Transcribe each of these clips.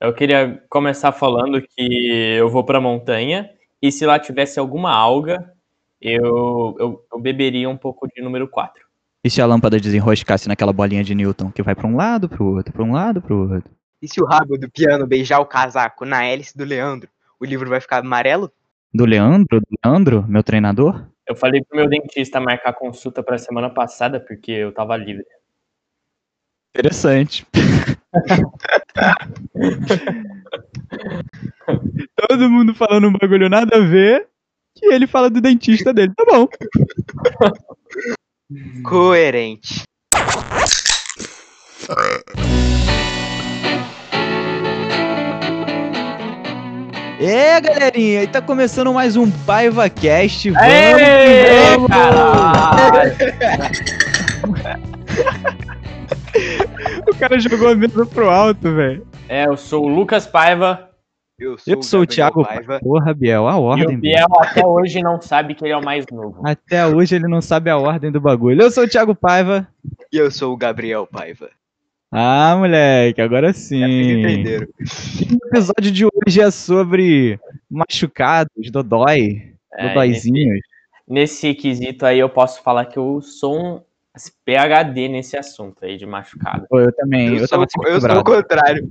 Eu queria começar falando que eu vou pra montanha e se lá tivesse alguma alga, eu, eu, eu beberia um pouco de número 4. E se a lâmpada desenroscasse naquela bolinha de Newton, que vai pra um lado, pro outro, pra um lado, pro outro? E se o rabo do piano beijar o casaco na hélice do Leandro, o livro vai ficar amarelo? Do Leandro? Do Leandro, meu treinador? Eu falei pro meu dentista marcar consulta pra semana passada porque eu tava livre. Interessante. Todo mundo falando um bagulho nada a ver, e ele fala do dentista dele. Tá bom. Coerente. É, galerinha, e tá começando mais um Paiva Cast. Vamos, Aê, vamos! cara jogou a mesa pro alto, velho. É, eu sou o Lucas Paiva Eu sou, Eu sou o Thiago Paiva. Porra, Biel, a e ordem. o Biel até hoje não sabe que ele é o mais novo. Até hoje ele não sabe a ordem do bagulho. Eu sou o Thiago Paiva. E eu sou o Gabriel Paiva. Ah, moleque, agora Vocês sim. entenderam. O episódio de hoje é sobre machucados, dodói, É, dodóizinhos. Nesse quesito aí eu posso falar que eu sou um PHD nesse assunto aí de machucado. Eu também, eu, Eu, sou, eu sou o contrário.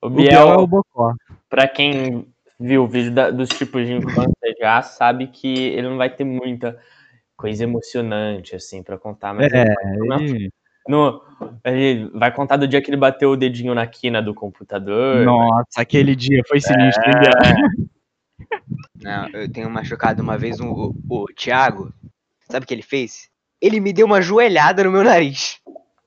O O Biel Biel, é o Bocó. pra quem viu o vídeo da- dos tipos de infância já sabe que ele não vai ter muita coisa emocionante assim pra contar, mas É, ele- ele- no, ele vai contar do dia que ele bateu o dedinho na quina do computador. Nossa, aquele dia foi sinistro, hein, Biel? Não, eu tenho machucado uma vez um- o, o Thiago. Sabe o que ele fez? Ele me deu uma joelhada no meu nariz.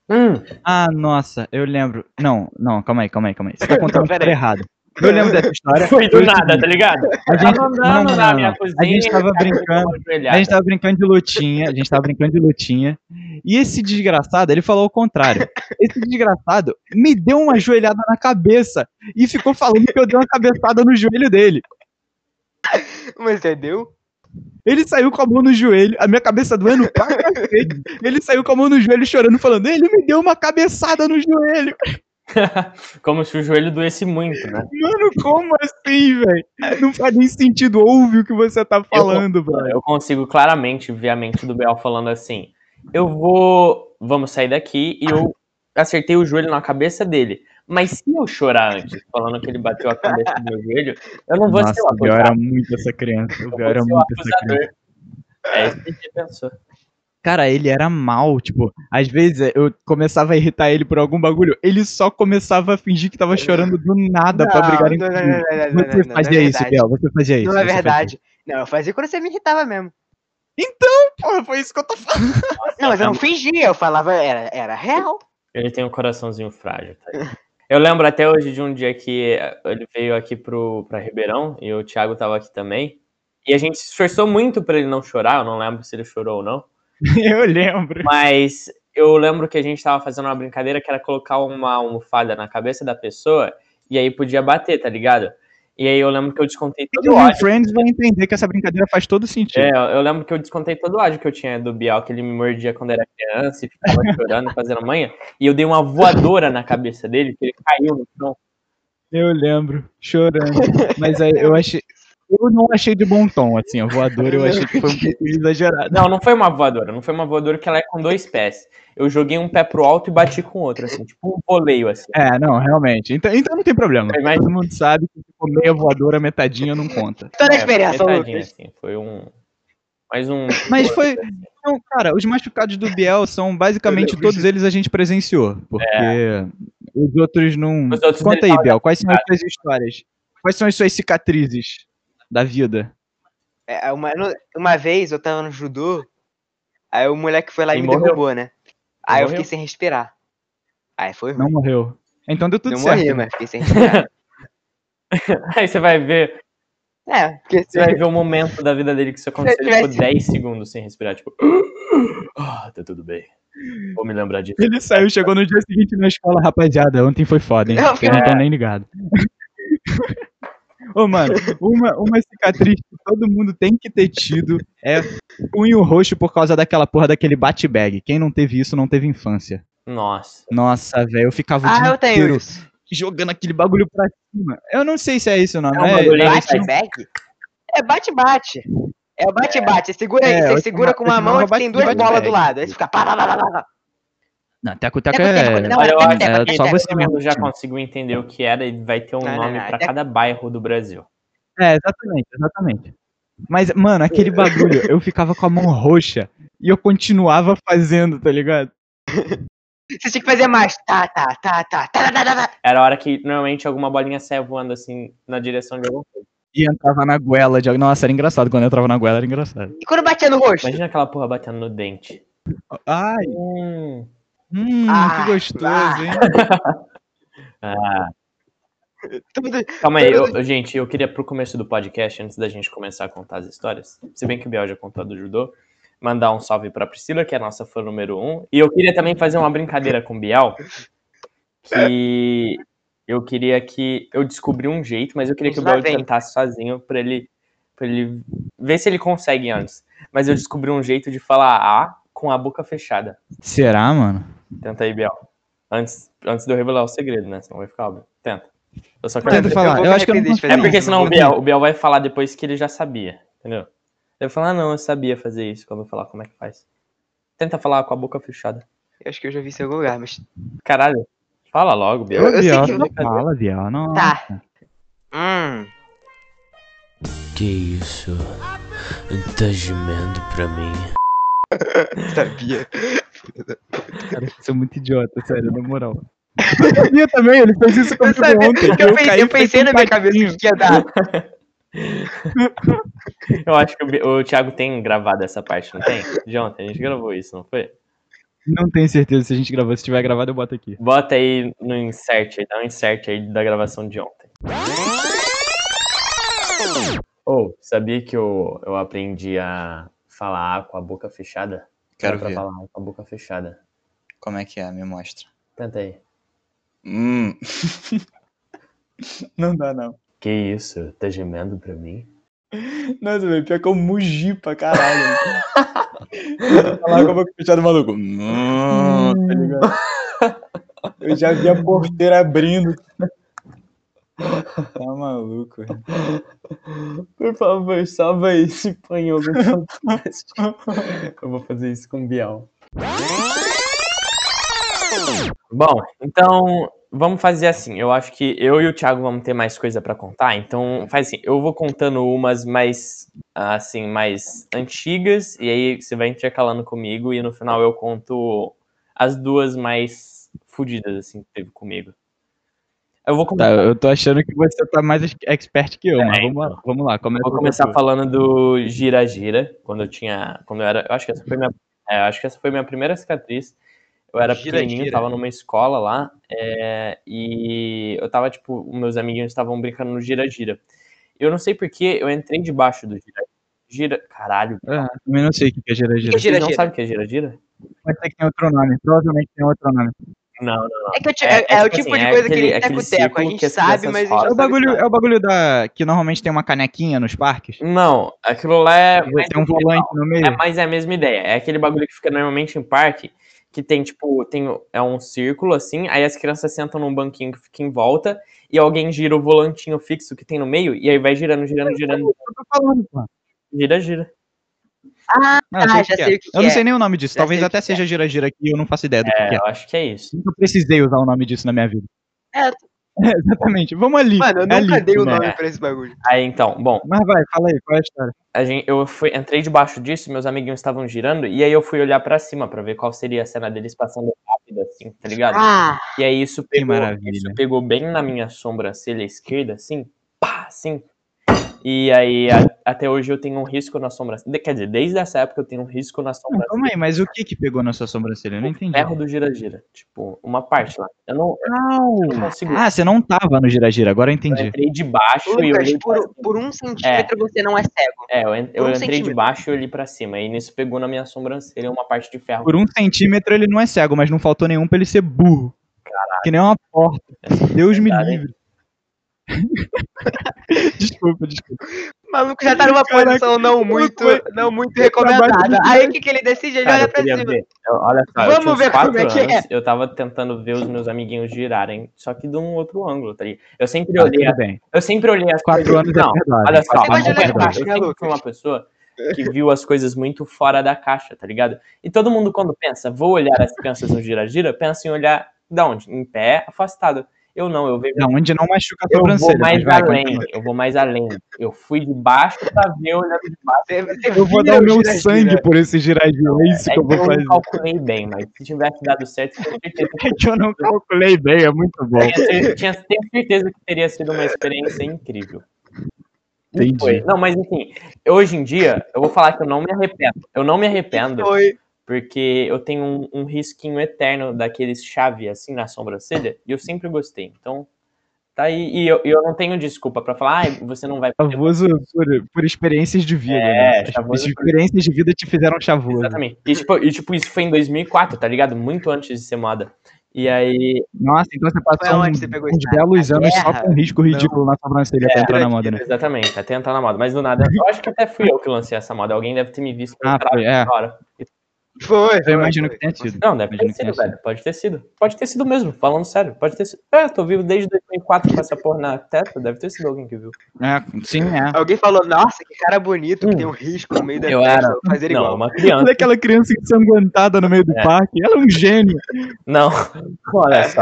Hum, Ah, nossa, eu lembro. Não, não, calma aí, calma aí, calma aí. Você tá contando aí. errada. Eu lembro dessa história. foi do nada, tá ligado? A gente, Tava não, não, não, minha não. cozinha. A gente tava deu brincando. A gente tava brincando de lutinha, a gente tava brincando de lutinha. E esse desgraçado, ele falou o contrário. Esse desgraçado me deu uma joelhada na cabeça e ficou falando que eu dei uma cabeçada no joelho dele. Mas entendeu? Ele saiu com a mão no joelho, a minha cabeça doendo pra cacete. Ele saiu com a mão no joelho chorando, falando: ele me deu uma cabeçada no joelho. Como se o joelho doesse muito, né? Mano, como assim, velho? Não faz nem sentido. Ouve o que você tá falando, velho. Eu consigo claramente ver a mente do Biel falando assim: eu vou. Vamos sair daqui e eu acertei o joelho na cabeça dele. Mas se eu chorar antes, falando que ele bateu a cabeça no meu joelho, eu não vou ser o Nossa, o Biel acusado. era muito essa criança. O eu Biel era ser o muito essa criança. É isso que ele pensou. Cara, ele era mal, tipo, às vezes eu começava a irritar ele por algum bagulho, ele só começava a fingir que tava chorando do nada pra brigarem não, não, comigo. não, não, não, não, Você não, não fazia é isso. Biel, você fazia isso. Não é fazia verdade. Não, eu fazia quando você me irritava mesmo. isso. Porra, foi isso que eu tô falando. Não, mas eu não fingia, eu falava, era, era real. Ele tem um coraçãozinho frágil. Tá? Eu lembro até hoje de um dia que ele veio aqui pro, pra Ribeirão e o Thiago tava aqui também. E a gente se esforçou muito pra ele não chorar, eu não lembro se ele chorou ou não. Eu lembro. Mas eu lembro que a gente tava fazendo uma brincadeira que era colocar uma almofada na cabeça da pessoa e aí podia bater, tá ligado? E aí eu lembro que eu descontei todo o ódio. Friends vai entender que essa brincadeira faz todo sentido. É, eu lembro que eu descontei todo o ódio que eu tinha do Bial, que ele me mordia quando era criança e ficava chorando, fazendo manha. E eu dei uma voadora na cabeça dele, que ele caiu no chão. Eu lembro, chorando. Mas aí eu achei. Eu não achei de bom tom, assim, a voadora eu achei que foi um pouco exagerado. Não, não foi uma voadora, não foi uma voadora que ela é com dois pés. Eu joguei um pé pro alto e bati com o outro, assim, tipo um voleio, assim. É, não, realmente. Então, então não tem problema. Mas- Todo mundo sabe que tipo, meia voadora, metadinha não conta. Toda a É, experiência, metadinha, Lucas. assim, foi um... Mais um... Mas foi. Não, cara, os machucados do Biel são basicamente todos eles a gente presenciou. Porque os outros não. Os outros Conta aí, Biel, quais são as suas histórias? Quais são as suas cicatrizes da vida? É, uma, no- uma vez eu tava no judô, aí o moleque foi lá e, E me morreu. derrubou, né? Aí eu morreu? fiquei sem respirar. Aí foi ruim. Não morreu. Então deu tudo Não certo. morri, mas fiquei sem respirar. Aí você vai ver, é, porque você vai ver o momento da vida dele que isso aconteceu, ele ficou tivesse- 10 segundos sem respirar, tipo... Ah, tá tudo bem. Vou me lembrar disso. Ele saiu, chegou no dia seguinte na escola, rapaziada. Ontem foi foda, hein? Não, Vocês não estão nem ligados. Ô, mano, uma, uma cicatriz que todo mundo tem que ter tido é punho roxo por causa daquela porra daquele bate-bag. Quem não teve isso não teve infância. Nossa. Nossa, velho, eu ficava o Ah, dia eu tenho inteiro isso. jogando aquele bagulho pra cima. Eu não sei se é isso ou não. É não um é, bagulho é? É bate-bate. É o bate-bate. Segura, É, você segura com uma mão e tem duas bolas do lado. Aí você fica pá, pá, pá, pá, pá, pá. Não, teco-teco Teco, é, eu acho é só você mundo mesmo. já conseguiu entender o que era e vai ter um Não, nome pra até- cada bairro do Brasil. É, exatamente, exatamente. Mas, mano, aquele bagulho, eu ficava com a mão roxa e eu continuava fazendo, tá ligado? Você tinha que fazer mais. Tá, tá, tá, tá, tá, tá, tá, tá. Era a hora que normalmente alguma bolinha saia voando assim na direção de algum coisa. E entrava na goela de Nossa, era engraçado. Quando eu entrava na goela, era engraçado. E quando batia no rosto? Imagina aquela porra batendo no dente. Ai, Hum. Hum, Ah, que gostoso, ah. hein? Ah, calma aí, eu- gente, eu queria pro começo do podcast, antes da gente começar a contar as histórias, se bem que o Biel já contou do judô, mandar um salve pra Priscila, que é a nossa fã número um. E eu queria também fazer uma brincadeira com o Biel, que eu queria que eu descobri um jeito, mas eu queria que o Biel tentasse sozinho pra ele, pra ele ver se ele consegue antes. Mas eu descobri um jeito de falar A com a boca fechada. Será, mano? Tenta aí, Biel. Antes, antes de eu revelar o segredo, né? Senão vai ficar óbvio. Tenta. Eu só Tenta quero... falar. vou Eu me acho que eu não. É porque senão não o Biel, o Biel vai falar depois que ele já sabia, entendeu? Ele vai falar, ah, não, eu sabia fazer isso quando eu falar como é que faz. Tenta falar com a boca fechada. Eu acho que eu já vi isso em algum lugar, mas. Caralho, fala logo, Biel. Eu- eu sei Biel, que não fala, Biel. Não. Tá. Hum. Que isso? Tá gemendo pra mim. Sabia. Cara, você é muito idiota, sério, na moral. Eu sabia também, ele fez isso Eu comigo sabia. ontem. Eu, pensei, caí eu pensei na minha cabeça que ia dar. Eu acho que o, o Thiago tem gravado essa parte, não tem? De ontem, a gente gravou isso, não foi? Não tenho certeza se a gente gravou. Se tiver gravado, eu boto aqui. Bota aí no insert, aí, dá um insert aí da gravação de ontem. Ou, sabia que eu, eu aprendi a falar com a boca fechada? Quero ver. falar com a boca fechada. Como é que é? Me mostra. Tenta aí. Hum. Não dá, não. Que isso? Tá gemendo pra mim? Nossa, velho, pior que eu mugi pra caralho. Falar com a boca fechada, maluco. Hum. Tá ligado? Eu já vi a porteira abrindo. Tá maluco, velho. Por favor, salva isso e põe algum podcast. Eu vou fazer isso com o Biel. Bom, então vamos fazer assim. Eu acho que eu e o Thiago vamos ter mais coisa pra contar. Então faz assim, eu vou contando umas mais assim mais antigas e aí você vai intercalando comigo e no final eu conto as duas mais fodidas assim que teve comigo. Eu vou Tá, começar, eu tô achando que você tá mais expert que eu, mas É, vamos lá, vamos lá. Começa vou com começar você. falando do gira gira, quando eu tinha, quando eu era, eu acho que essa foi minha, é, acho que essa foi minha primeira cicatriz. Eu era Gira, pequenininho, gira. tava numa escola lá, é, e eu tava, tipo, meus amiguinhos estavam brincando no gira-gira. Eu não sei porquê, eu entrei debaixo do gira. Gira. Caralho, Ah, também não sei o que que é gira-gira. Que vocês não sabem o que é gira-gira? Pode ser que tem outro nome. Provavelmente tem outro nome. Não, não. É, que te- É- é, é é o tipo tipo assim, de é coisa aquele- que ele aquele teco-teco. A gente sabe, mas a gente rodam. É o sabe bagulho, falar. é o bagulho da. que normalmente tem uma canequinha nos parques. Não, aquilo lá é. Tem um volante no meio. É, mas é a mesma ideia. É aquele bagulho que fica normalmente em parque, que tem, tipo, tem, é um círculo assim, aí as crianças sentam num banquinho que fica em volta, e alguém gira o volantinho fixo que tem no meio, e aí vai girando, girando, girando, Eu tô falando, pô. gira, gira. Ah, eu Ah, sei o já que é. que Eu não é. sei nem o nome disso. Já Talvez até que seja gira-gira aqui eu não faço ideia do que, É, que é. eu acho que é isso. Nunca precisei usar o nome disso na minha vida. É. É, exatamente. Vamos ali. Mano, eu é nunca ali, dei o né? nome pra esse bagulho. Aí então, bom, Mas vai, fala aí, qual é a história? a gente, eu fui, entrei debaixo disso, meus amiguinhos estavam girando, e aí eu fui olhar pra cima pra ver qual seria a cena deles passando rápido, assim, tá ligado? Ah, E aí isso pegou, maravilha. isso pegou bem na minha sobrancelha esquerda, assim, pá, assim. E aí a- até hoje eu tenho um risco na sobrancelha. De- Quer dizer, desde essa época eu tenho um risco na Não, sobrancelha. calma aí, mas o que que pegou na sua sobrancelha? Eu não entendi. Ferro do gira-gira. Tipo, uma parte lá. Eu não, eu Não. não consigo. Ah, você não tava no gira-gira, agora eu Eu entendi. entrei de baixo e eu Lucas, olhei pra por, cima. por um centímetro você não é cego. É, eu, en- eu um entrei de baixo e olhei pra cima. E nisso pegou na minha sobrancelha uma parte de ferro. Por um centímetro ele não é cego, mas não faltou nenhum pra ele ser burro. Que nem uma porta. Deus me livre. desculpa, desculpa. O maluco já tá numa Caraca, posição não muito, não muito recomendada. Aí o que, que ele decide? Ele Cara, olha eu pra cima. ver. Eu- olha só, eu Vamos ver quatro como é que é. anos, eu tava tentando ver os meus amiguinhos girarem, só que de um outro ângulo, tá ligado? Eu sempre Ah, olhei, tudo bem. eu sempre olhei as Quatro coisas... anos é Não, perdoável. olha só, pensar, embaixo, eu né, sempre fui uma pessoa que viu as coisas muito fora da caixa, tá ligado? E todo mundo quando pensa, vou olhar as crianças no gira-gira, pensa em olhar da onde? Em pé, afastado. Eu não, eu vejo Da onde não machuca a eu vou sobrancelha. mais vai, além, continua. eu vou mais além. Eu fui de baixo pra ver olhando de baixo. Você Eu vou dar o meu gira-gira. sangue por esse giradinho. É isso É que eu vou eu fazer. não calculei bem, mas se tivesse dado certo, tenho certeza que É que eu não calculei bem, é muito bom. tinha, tinha, tenho certeza que teria sido uma experiência incrível. Entendi. foi. Não, mas enfim, hoje em dia, eu vou falar que eu não me arrependo. Eu não me arrependo, Foi. Porque eu tenho um, um risquinho eterno daqueles chave assim na sobrancelha, e eu sempre gostei. Então, tá aí. E eu, eu não tenho desculpa pra falar, ai, você não vai Chavoso por, por experiências de vida. É, né? Chavoso por- experiências de vida te fizeram chavoso. Exatamente. E tipo, e, tipo, isso foi em 2004, tá ligado? Muito antes de ser moda. E aí, Nossa, então você passou um- você pegou uns isso? belos anos só com um risco ridículo na sobrancelha pra entrar na moda, né? exatamente, até entrar na moda. Mas do nada, eu acho que até fui eu que lancei essa moda. Alguém deve ter me visto Ah, foi, é. hora. Foi. Eu imagino que tenha tido. Não, deve ter sido, velho. Pode ter sido. Pode ter sido mesmo, falando sério. Pode ter sido. É, tô vivo desde 2004 com essa porra na testa. Deve ter sido alguém que viu. É, sim, é. Alguém falou, nossa, que cara bonito, que Hum. tem um risco no meio da Eu testa. era- fazer Não, igual. uma criança. Aquela criança ensanguentada no meio do É. parque. Ela é um gênio. Não, olha só.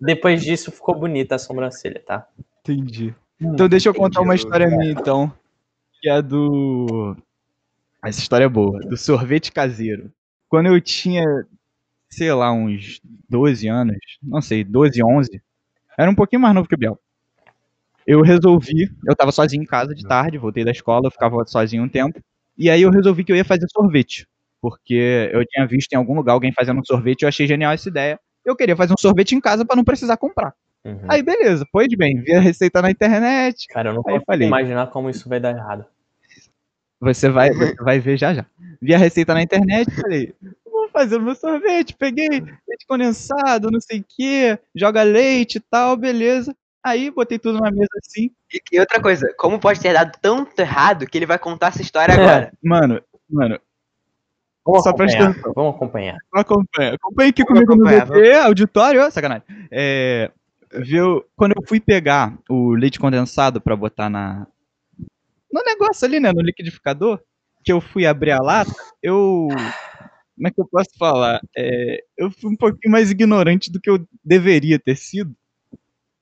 Depois disso ficou bonita a sobrancelha, tá? Entendi. Então deixa eu contar uma história minha, então. Que é do. Essa história é boa. Do sorvete caseiro. Quando eu tinha, sei lá, uns 12 anos, não sei, 12, 11, era um pouquinho mais novo que o Biel. Eu resolvi, eu tava sozinho em casa de tarde, voltei da escola, eu ficava sozinho um tempo. E aí eu resolvi que eu ia fazer sorvete. Porque eu tinha visto em algum lugar alguém fazendo um sorvete e eu achei genial essa ideia. Eu queria fazer um sorvete em casa pra não precisar comprar. Uhum. Aí beleza, pois bem, vi a receita na internet, Cara, eu não consigo falei. imaginar como isso vai dar errado. Você vai, você vai ver já já. Vi a receita na internet e falei, vou fazer o meu sorvete. Peguei leite condensado, não sei o que, joga leite e tal, beleza. Aí botei tudo na mesa assim. E, e outra coisa, como pode ter dado tanto errado que ele vai contar essa história agora? Mano, mano, Vamos Só presta acompanhar. atenção. Vamos acompanhar. acompanha. Acompanha aqui Vamos comigo no acompanhar, VT, auditório, ó, sacanagem. É, viu, quando eu fui pegar o leite condensado pra botar na no negócio ali, né, no liquidificador, que eu fui abrir a lata, eu como é que eu posso falar? É, eu fui um pouquinho mais ignorante do que eu deveria ter sido.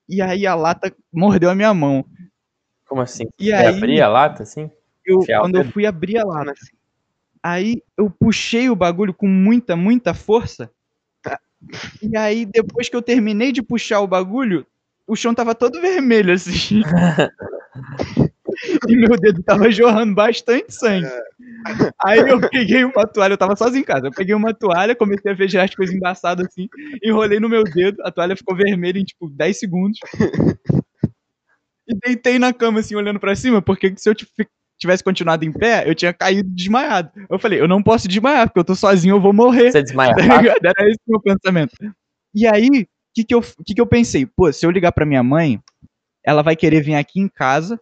E aí a lata mordeu a minha mão. Como assim? E aí abrir a lata, assim? eu, quando eu fui abrir a lata, assim? Aí eu puxei o bagulho com muita, muita força. E aí, depois que eu terminei de puxar o bagulho, o chão tava todo vermelho, assim. e meu dedo tava jorrando bastante sangue. Aí eu peguei uma toalha, eu tava sozinho em casa. Eu peguei uma toalha, comecei a ver já as coisas embaçadas assim, enrolei no meu dedo, a toalha ficou vermelha em tipo 10 segundos. E deitei na cama, assim, olhando pra cima, porque se eu tivesse continuado em pé, eu tinha caído desmaiado. Eu falei, eu não posso desmaiar, porque eu tô sozinho, eu vou morrer. Você desmaia Tá? Era esse o meu pensamento. E aí, o que, que, eu, que, que eu pensei? Pô, se eu ligar pra minha mãe, ela vai querer vir aqui em casa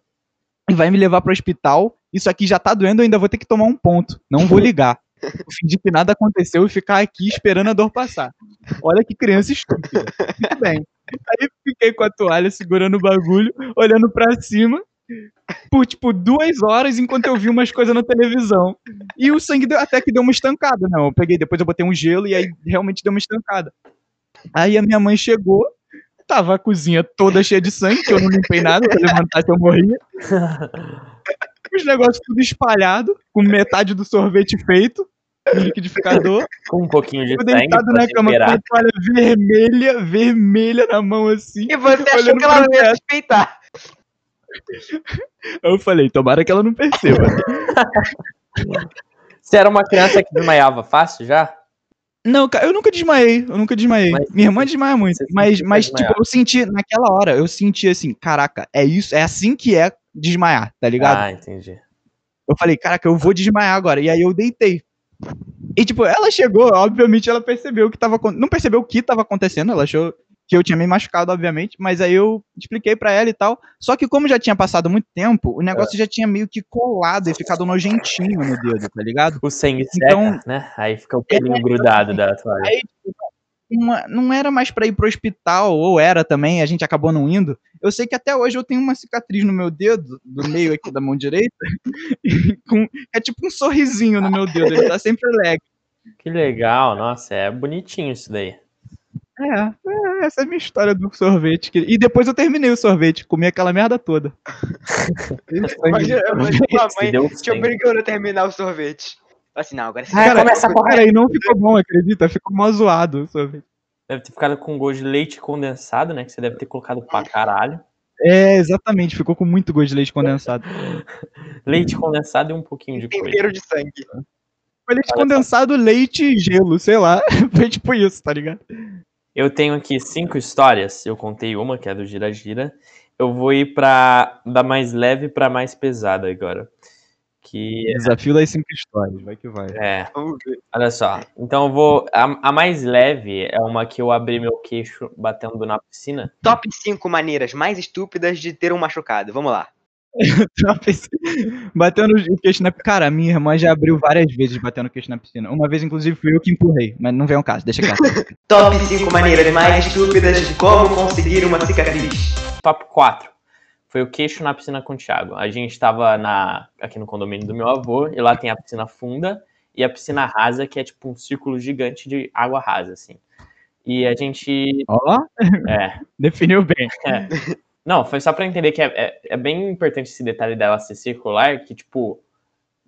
vai me levar pro hospital. Isso aqui já tá doendo, eu ainda vou ter que tomar um ponto. Não vou ligar. Vou fingir que nada aconteceu e ficar aqui esperando a dor passar. Olha que criança estúpida. Muito bem. Aí fiquei com a toalha segurando o bagulho, olhando pra cima, por tipo duas horas enquanto eu vi umas coisas na televisão. E o sangue deu- até que deu uma estancada, não. Eu peguei, depois eu botei um gelo e aí realmente deu uma estancada. Aí a minha mãe chegou, tava a cozinha toda cheia de sangue, que eu não limpei nada, se eu levantasse eu morria. Os negócios tudo espalhado, com metade do sorvete feito, no liquidificador. Com um pouquinho de sangue deitado pra na cama com a toalha vermelha, vermelha na mão assim. E você achou que ela não ia teto. suspeitar. Eu falei, tomara que ela não perceba. Você era uma criança que desmaiava fácil já? Não, eu nunca desmaiei, eu nunca desmaiei. Mas- Minha irmã desmaia muito, mas, mas tipo, eu senti, naquela hora, eu senti assim, caraca, é isso, é assim que é desmaiar, tá ligado? Ah, entendi. Eu falei, caraca, eu vou desmaiar agora, e aí eu deitei. E tipo, ela chegou, obviamente ela percebeu o que tava, não percebeu o que tava acontecendo, ela achou que eu tinha me machucado, obviamente, mas aí eu expliquei pra ela e tal. Só que como já tinha passado muito tempo, o negócio já tinha meio que colado e ficado nojentinho no dedo, tá ligado? O sangue seca, Então- né? Aí fica o pelinho grudado da toalha. Aí, tipo, uma- não era mais pra ir pro hospital, ou era também, a gente acabou não indo. Eu sei que até hoje eu tenho uma cicatriz no meu dedo, do meio aqui da mão direita, com- é tipo um sorrisinho no meu dedo, ele tá sempre alegre. Que legal, nossa, é bonitinho isso daí. É, é, essa é a minha história do sorvete. que- E depois eu terminei o sorvete, comi aquela merda toda. Imagina, a mãe deu te obrigando a terminar o sorvete. Assim, não, agora você Ah, Cara, começa a correr. cara, e não ficou bom, acredita? Ficou mó zoado o sorvete. Deve ter ficado com gosto de leite condensado, né? Que você deve ter colocado pra caralho. É, exatamente, ficou com muito gosto de leite condensado. Leite condensado e um pouquinho de coisa. tempero de sangue. Foi leite Olha só. condensado, leite e gelo, sei lá. Foi tipo isso, tá ligado? Eu tenho aqui cinco histórias. Eu contei uma, que é do Gira Gira. Eu vou ir pra da mais leve pra mais pesada agora. Que Desafio das cinco histórias, vai que vai. é, olha só. Então eu vou. A, a mais leve é uma que eu abri meu queixo batendo na piscina. Top 5 maneiras mais estúpidas de ter um machucado. Vamos lá. Batendo o queixo na Cara, a minha irmã já abriu várias vezes batendo o queixo na piscina. Uma vez, inclusive, fui eu que empurrei, mas não vem ao caso, deixa quieto. Top 5 maneiras mais estúpidas de como conseguir uma cicatriz. Top 4. Foi o queixo na piscina com o Thiago. A gente tava na, aqui no condomínio do meu avô, e lá tem a piscina funda e a piscina rasa, que é tipo um círculo gigante de água rasa, assim. E a gente. Ó, É. definiu bem. Não, foi só pra entender que é, é, é bem importante esse detalhe dela ser circular, que, tipo,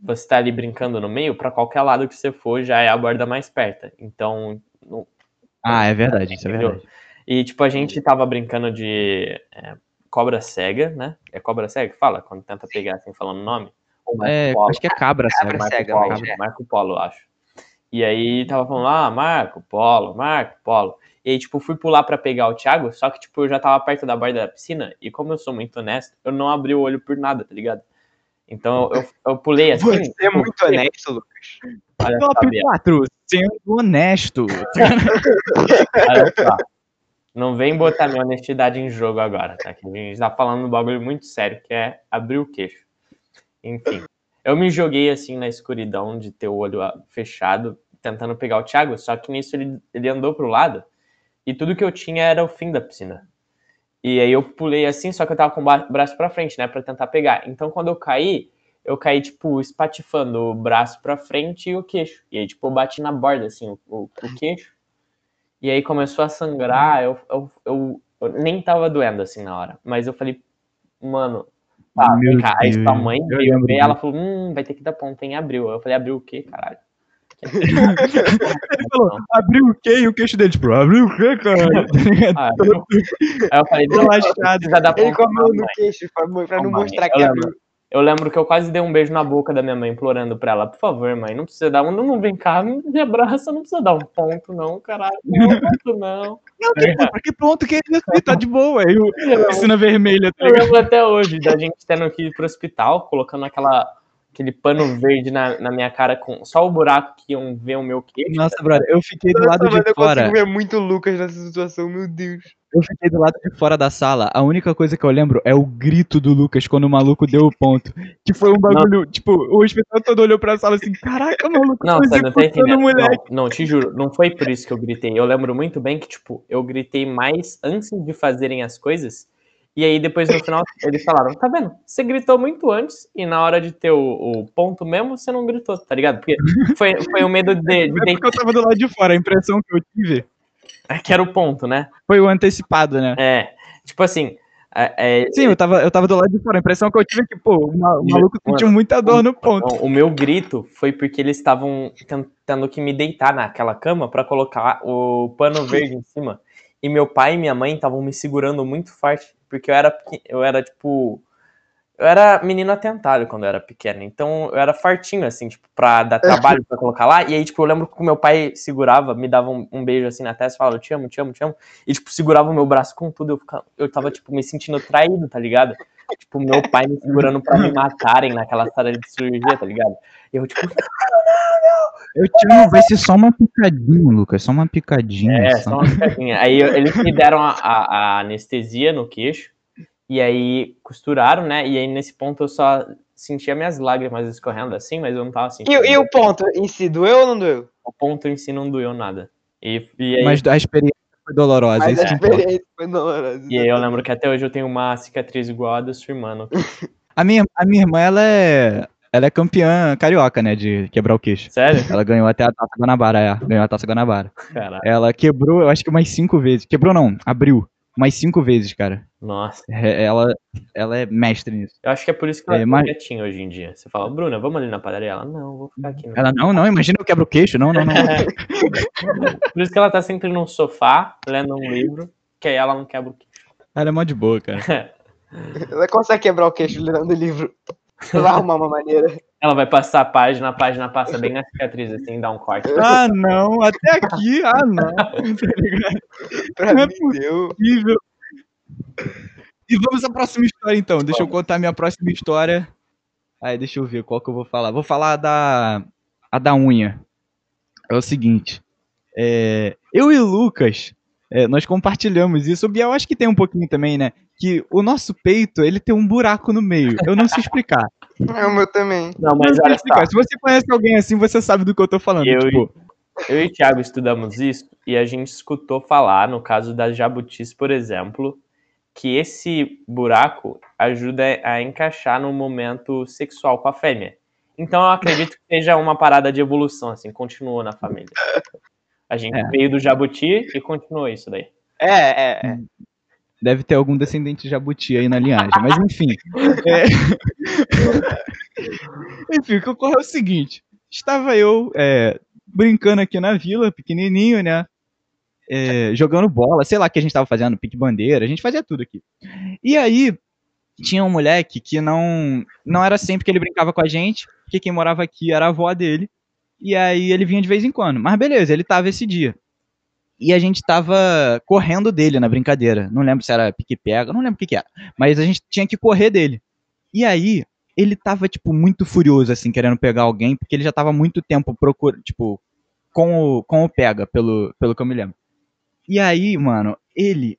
você tá ali brincando no meio, pra qualquer lado que você for, já é a borda mais perto. Então, não- Ah, é verdade, isso é verdade. E, tipo, a gente tava brincando de é, cobra cega, né? É cobra cega que fala? Quando tenta pegar assim, falando o nome? Ou Marco É, Polo. acho que é cabra, Cabra cega. Marco cega, Polo, é. Marco Polo, eu acho. E aí tava falando, ah, Marco Polo, Marco Polo. E aí, tipo, fui pular pra pegar o Thiago, só que, tipo, eu já tava perto da borda da piscina, e como eu sou muito honesto, eu não abri o olho por nada, tá ligado? Então eu, eu pulei assim. Você é tipo, muito honesto, Lucas. Olha Top Bia, 4, sendo honesto. olha só. Não vem botar minha honestidade em jogo agora, tá? Que a gente tá falando um bagulho muito sério, que é abrir o queixo. Enfim. Eu me joguei assim na escuridão de ter o olho fechado, tentando pegar o Thiago, só que nisso ele, ele andou pro lado e tudo que eu tinha era o fim da piscina. E aí eu pulei assim, só que eu tava com o braço pra frente, né, Pra tentar pegar. Então quando eu caí, eu caí, tipo, espatifando o braço pra frente e o queixo. E aí, tipo, eu bati na borda, assim, o, o- o queixo. E aí começou a sangrar, eu, eu, eu, eu nem tava doendo, assim, na hora. Mas eu falei, mano, tá, vem cá. Aí sua mãe veio ver, ela falou, hum, vai ter que dar ponta em abril. Eu falei, abriu o quê, caralho? Ele falou, abriu o quê? E o queixo dele, tipo, abriu o quê, cara? Ah, abriu. Aí eu falei, Relaxado. precisa dar Ele com a mão no mãe. queixo pra, pra não mostrar eu que abriu. Eu lembro que eu quase dei um beijo na boca da minha mãe, implorando pra ela, por favor, mãe, não precisa dar um, não, vem cá, me abraça, não precisa dar um ponto, não, caralho, não, ponto não. Não, que, pra que ponto que é isso? Aí tá de boa. Aí o piscina vermelha, tá Eu lembro até hoje da gente tendo que ir pro hospital, colocando aquela, aquele pano verde na, na minha cara, com só o buraco que iam ver o meu queixo. Nossa, brother, eu fiquei do Nossa, lado de eu fora. consigo ver muito o Lucas nessa situação, meu Deus. Eu fiquei do lado de fora da sala. A única coisa que eu lembro é o grito do Lucas quando o maluco deu o ponto. Que foi um bagulho, tipo, o hospital todo olhou pra sala assim, caraca, maluco, Não, você não tá entendendo. moleque. Não, não, te juro, não foi por isso que eu gritei. Eu lembro muito bem que, tipo, eu gritei mais antes de fazerem as coisas. E aí, depois, no final, eles falaram: tá vendo? Você gritou muito antes, e na hora de ter o, o ponto mesmo, você não gritou, tá ligado? Porque foi, foi o medo de, de É porque eu tava do lado de fora, a impressão que eu tive que era o ponto, né? foi o antecipado, né? É. Tipo assim. é- é, Sim, eu tava, eu tava do lado de fora. A impressão que eu tive é que, pô, o, ma- o maluco sentiu muita dor no ponto. O meu grito foi porque eles estavam tentando que me deitar naquela cama pra colocar o pano verde em cima. E meu pai e minha mãe estavam me segurando muito forte, porque eu era eu era tipo eu era menino atentado quando eu era pequeno, então eu era fartinho assim, tipo, pra dar trabalho pra colocar lá. E aí, tipo, eu lembro que meu pai segurava, me dava um, um beijo assim na testa, falava, eu te amo, te amo, te amo. E tipo, segurava o meu braço com tudo, eu ficava, eu tava tipo me sentindo traído, tá ligado? Tipo, meu pai me segurando pra me matarem naquela sala de cirurgia, tá ligado? E eu, tipo, Eu te não, vai ser só uma picadinha, Lucas. Só uma picadinha. É, só. só uma picadinha. Aí eu- eles me deram a, a- a anestesia no queixo, e aí costuraram, né? E aí nesse ponto eu só sentia minhas lágrimas escorrendo assim, mas eu não tava sentindo. E, e o ponto em si, doeu ou não doeu? O ponto em si não doeu nada. E, e, aí, Mas a experiência foi dolorosa. Mas isso a experiência foi dolorosa. e aí eu lembro que até hoje eu tenho uma cicatriz igual a da sua irmã. no. A minha, a minha irmã, ela é. Ela é campeã carioca, né? De quebrar o queixo. Sério? Ela ganhou até a taça Guanabara, é. Ganhou a taça Guanabara. Caralho. Ela quebrou, eu acho que umas cinco vezes. Quebrou não, abriu. Umas cinco vezes, cara. Nossa. É, Ela, ela é mestre nisso. Eu acho que é por isso que ela É, é, mas- quietinha hoje em dia. Você fala, Bruna, vamos ali na padaria? Ela, não, vou ficar aqui. não." Ela, não, não, imagina eu quebro o queixo. Não, não, não. Por isso que ela tá sempre num sofá, lendo um livro, que aí ela não quebra o queixo. Ela é mó de boa, cara. Ela consegue quebrar o queixo lendo o livro. Vai arrumar uma maneira. Ela vai passar a página, a página passa bem na cicatriz, assim, dá um corte. Ah, não, até aqui, ah, não. Tá ligado? Pra Não é. Possível. E vamos à próxima história, então. Deixa eu contar minha próxima história. Aí, deixa eu ver qual que eu vou falar. Vou falar da, a da unha. É o seguinte. é, eu e o Lucas, é, nós compartilhamos isso. O Biel acho que tem um pouquinho também, né? Que o nosso peito, ele tem um buraco no meio. Eu não sei explicar. É o meu também. Não, Não mas sei olha só, Se você conhece alguém assim, você sabe do que eu tô falando. Eu- tipo, eu e o Thiago estudamos isso e a gente escutou falar, no caso das jabutis, por exemplo, que esse buraco ajuda a encaixar no momento sexual com a fêmea. Então eu acredito que seja uma parada de evolução, assim, continuou na família. A gente É. veio do jabuti e continuou isso daí. É, é, é. Deve ter algum descendente de jabuti aí na linhagem, mas enfim. É... enfim, o que ocorre é o seguinte: estava eu é, brincando aqui na vila, pequenininho, né? É, jogando bola, sei lá o que a gente tava fazendo, pique bandeira, a gente fazia tudo aqui. E aí, tinha um moleque que não, não era sempre que ele brincava com a gente, porque quem morava aqui era a avó dele, e aí ele vinha de vez em quando. Mas beleza, ele tava esse dia. E a gente tava correndo dele na brincadeira. Não lembro se era pique-pega, não lembro o que que era. Mas a gente tinha que correr dele. E aí, ele tava, tipo, muito furioso, assim, querendo pegar alguém, porque ele já tava muito tempo procurando, tipo, com o, com o pega, pelo, pelo que eu me lembro. E aí, mano, ele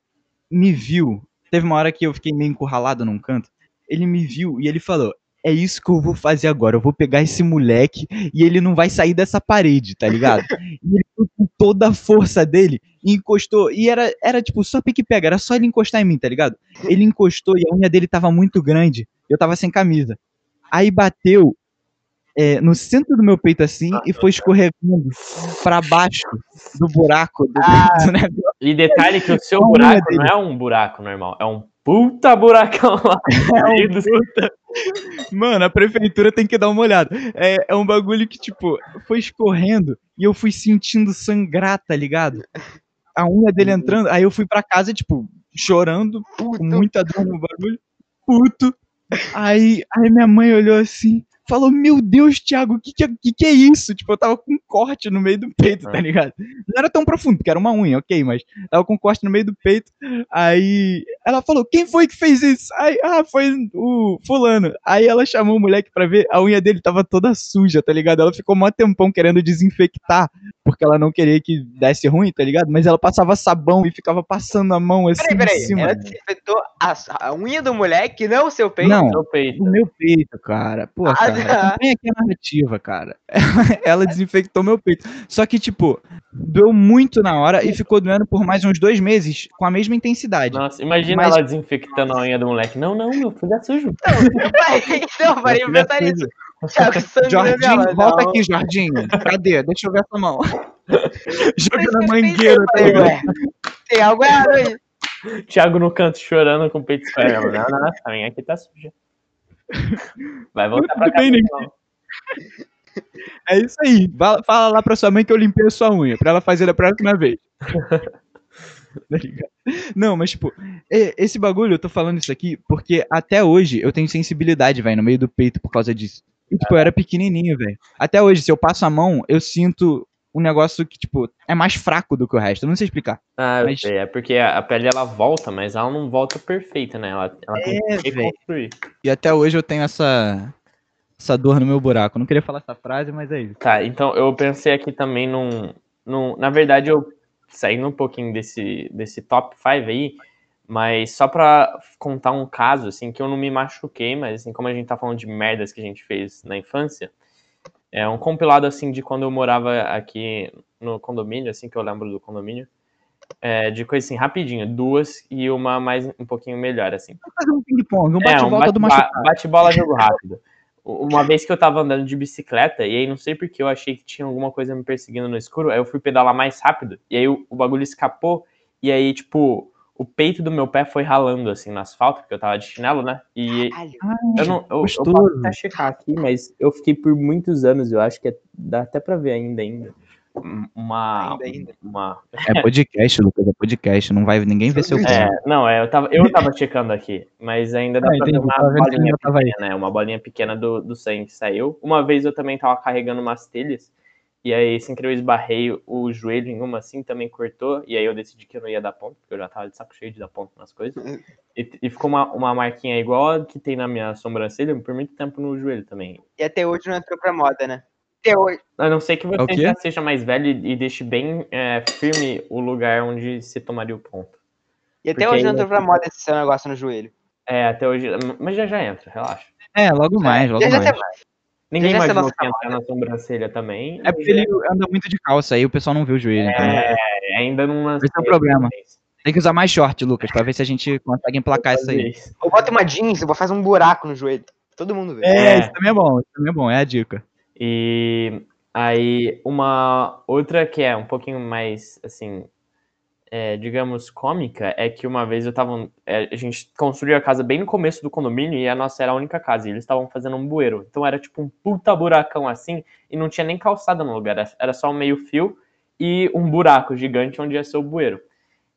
me viu. Teve uma hora que eu fiquei meio encurralado num canto. Ele me viu e ele falou: É isso que eu vou fazer agora. Eu vou pegar esse moleque e ele não vai sair dessa parede, tá ligado? e ele com toda a força dele e encostou. E era, era tipo, só pique-pega, era só ele encostar em mim, tá ligado? Ele encostou e a unha dele tava muito grande. Eu tava sem camisa. Aí bateu é, no centro do meu peito assim e foi escorregando pra baixo do buraco do, negócio. E detalhe que o seu buraco não é um buraco normal, é um puta buracão lá. no meio do- Mano, a prefeitura tem que dar uma olhada. É, é um bagulho que, tipo, foi escorrendo e eu fui sentindo sangrar, tá ligado? A unha dele entrando, aí eu fui pra casa, tipo, chorando, com muita dor no bagulho, puto. Aí, aí minha mãe olhou assim, falou: Meu Deus, Thiago, o que, que, é- que, que é isso? Tipo, eu tava com um corte no meio do peito, tá ligado? Não era tão profundo, porque era uma unha, ok, mas tava com um corte no meio do peito. Aí ela falou: Quem foi que fez isso? Aí, ah, foi o fulano. Aí ela chamou o moleque pra ver, a unha dele tava toda suja, tá ligado? Ela ficou mó tempão querendo desinfectar, porque ela não queria que desse ruim, tá ligado? Mas ela passava sabão e ficava passando a mão assim Peraí, em peraí. cima. Ela desinfetou a, a unha do moleque, não o seu peito? Não, Seu peito. o meu peito, cara. Pô, Ah, cara, acompanha aqui a narrativa, cara. Ela desinfectou meu peito. Só que, tipo, doeu muito na hora e ficou doendo por mais uns dois meses com a mesma intensidade. Nossa, imagina Mas- ela desinfectando a unha do moleque. Não, não, meu filho é sujo. então, parei de Meu filho é ela. volta não. aqui, Jordinho. Cadê? Deixa eu ver essa mão. Joga na mangueira, tá ligado? Tem algo errado aí. Thiago no canto chorando com o peito escorrendo. Não, não, a minha aqui tá suja. Vai voltar pra casa. bem, né? então. É isso aí. Fala, lá pra sua mãe que eu limpei a sua unha, pra ela fazer da próxima vez. Não, mas tipo, esse bagulho, eu tô falando isso aqui porque até hoje eu tenho sensibilidade, velho, no meio do peito por causa disso. E, tipo, eu era pequenininho, velho. Até hoje, se eu passo a mão, eu sinto um negócio que, tipo, é mais fraco do que o resto. Eu não sei explicar. Ah, eu Mas-. É porque a pele ela volta, mas ela não volta perfeita, né? Ela, ela tem É, que velho. reconstruir. E até hoje eu tenho essa, essa dor no meu buraco. Eu não queria falar essa frase, mas é isso. Tá, então eu pensei aqui também num. num na verdade, eu saindo um pouquinho desse, desse top 5 aí, mas só pra contar um caso, assim, que eu não me machuquei, mas assim, como a gente tá falando de merdas que a gente fez na infância, é um compilado, assim, de quando eu morava aqui no condomínio, assim, que eu lembro do condomínio, é, de coisa assim, rapidinho, duas e uma mais um pouquinho melhor, assim. Fazer um ping-pong, um É, um bate-volta do bate- machucado. bate-bola jogo rápido. Uma vez que eu tava andando de bicicleta, e aí não sei porque eu achei que tinha alguma coisa me perseguindo no escuro, aí eu fui pedalar mais rápido, e aí o, o bagulho escapou, e aí, tipo, o peito do meu pé foi ralando, assim, no asfalto, porque eu tava de chinelo, né? E Caralho. eu não. Eu, eu posso até checar aqui, mas eu fiquei por muitos anos, eu acho que é- dá até pra ver ainda, ainda. um- Uma. Ainda, ainda. Uma, É podcast, Lucas, é podcast. Não vai ninguém ver seu pé. É, não, é, eu tava, eu tava checando aqui, mas ainda dá Ah, pra ver uma bolinha pequena, né? Uma bolinha pequena do, do sangue que saiu. Uma vez eu também tava carregando umas telhas, e aí, sem querer, eu esbarrei o joelho em uma assim, também cortou, e aí eu decidi que eu não ia dar ponto, porque eu já tava de saco cheio de dar ponto nas coisas. E, e ficou uma, uma marquinha igual a que tem na minha sobrancelha por muito tempo no joelho também. E até hoje não entrou pra moda, né? Até hoje. A não ser que É você quê? já seja mais velho e e deixe bem é, firme o lugar onde se tomaria o ponto. E até Porque hoje não entrou pra moda esse seu negócio no joelho. É, até hoje. Mas já já entra, relaxa. É, logo mais, logo Já, já mais. Ninguém imaginou você que ia entrar na sobrancelha também. É porque ele anda muito de calça, aí o pessoal não vê o joelho. então É, ainda não lancei. Esse é o problema. Tem que usar mais short, Lucas, pra ver se a gente consegue emplacar isso aí. Eu boto uma jeans, eu vou fazer um buraco no joelho. Todo mundo vê. É, É. isso também é bom, isso também é bom, é a dica. E aí, uma outra que é um pouquinho mais, assim, é, digamos, cômica, é que uma vez eu tava. é, a gente construiu a casa bem no começo do condomínio e a nossa era a única casa. E eles estavam fazendo um bueiro. Então era tipo um puta buracão assim e não tinha nem calçada no lugar. era- Era só um meio fio e um buraco gigante onde ia ser o bueiro.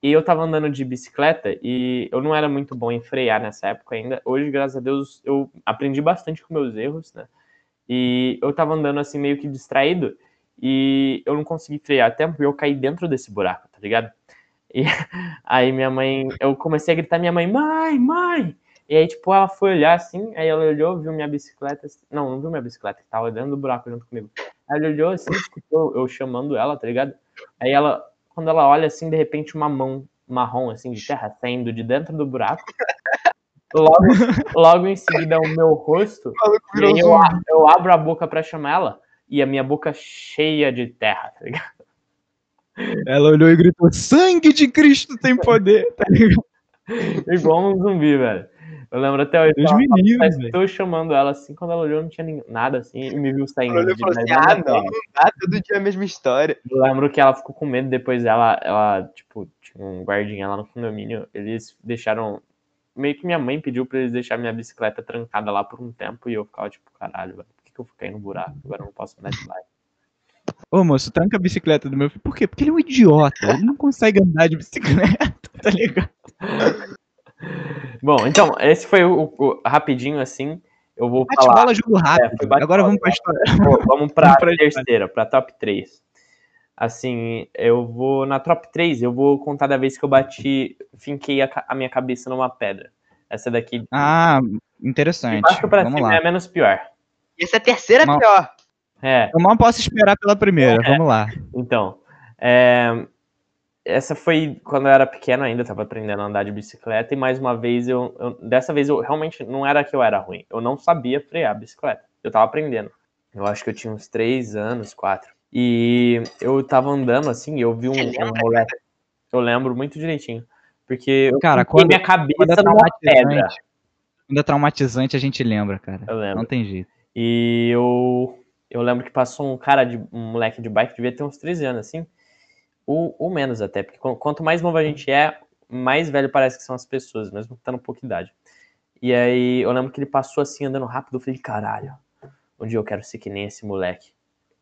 E eu tava andando de bicicleta e eu não era muito bom em frear nessa época ainda. Hoje, graças a Deus, eu aprendi bastante com meus erros, né? E eu tava andando assim meio que distraído e eu não consegui frear a tempo e eu caí dentro desse buraco, tá ligado? E aí minha mãe, eu comecei a gritar minha mãe, mãe, mãe! E aí, tipo, ela foi olhar assim, aí ela olhou, viu minha bicicleta, não, não viu minha bicicleta, que tava dentro do buraco junto comigo. Aí ela olhou assim, escutou eu chamando ela, tá ligado? Aí ela, quando ela olha assim, de repente uma mão marrom, assim, de terra, saindo de dentro do buraco. Logo, logo em seguida, o meu rosto e aí eu, eu abro a boca pra chamar ela e a minha boca cheia de terra, tá ligado? Ela olhou e gritou: Sangue de Cristo tem poder, tá ligado? Igual um zumbi, velho. Eu lembro até hoje. Deus ela- me livre, ela- velho. Estou chamando ela assim, quando ela olhou, não tinha nem- nada assim, e me viu saindo. Ela olhou e de- falou assim, não ah, não, terra. não dá, todo dia a mesma história. Eu lembro que ela ficou com medo depois dela, ela, tipo, tinha um guardinha lá no condomínio, eles deixaram. Meio que minha mãe pediu pra eles deixarem minha bicicleta trancada lá por um tempo e eu ficava tipo, caralho, velho, por que, que eu fiquei no buraco? Agora eu não posso andar de bike. Ô moço, tranca a bicicleta do meu filho. Por quê? Porque ele é um idiota. Ele não consegue andar de bicicleta, tá ligado? Bom, então, esse foi o, o- rapidinho assim. Eu vou falar. Bate-bola, jogo rápido. É, foi bate-bola, Agora vamos pra história. Pô, vamos pra Vamos pra terceira, pra top 3. Assim, eu vou. Na top 3, eu vou contar da vez que eu bati, finquei a, a minha cabeça numa pedra. Essa daqui. Ah, interessante. Baixo pra Vamos cima lá. é menos pior. Essa é a terceira Mal- pior. É, Eu mal posso esperar pela primeira. Vamos lá. então. é, essa foi quando eu era pequeno ainda, eu tava aprendendo a andar de bicicleta, e mais uma vez eu, eu- Dessa vez eu realmente não era que eu era ruim, eu não sabia frear a bicicleta. Eu tava aprendendo. Eu acho que eu tinha uns 3 anos, 4. E eu tava andando assim, e eu vi um, um moleque. Eu lembro muito direitinho. Porque Cara, quando- minha Quando é cabeça numa pedra. traumatizante, quando é traumatizante, a gente lembra, cara. Eu lembro. Não tem jeito. E eu, eu lembro que passou um cara, de, um moleque de bike, devia ter uns 13 anos, assim. Ou, ou menos até, porque qu- quanto mais novo a gente é, mais velho parece que são as pessoas, mesmo tendo pouca idade. E aí eu lembro que ele passou assim, andando rápido, eu falei, caralho, um dia eu quero ser que nem esse moleque.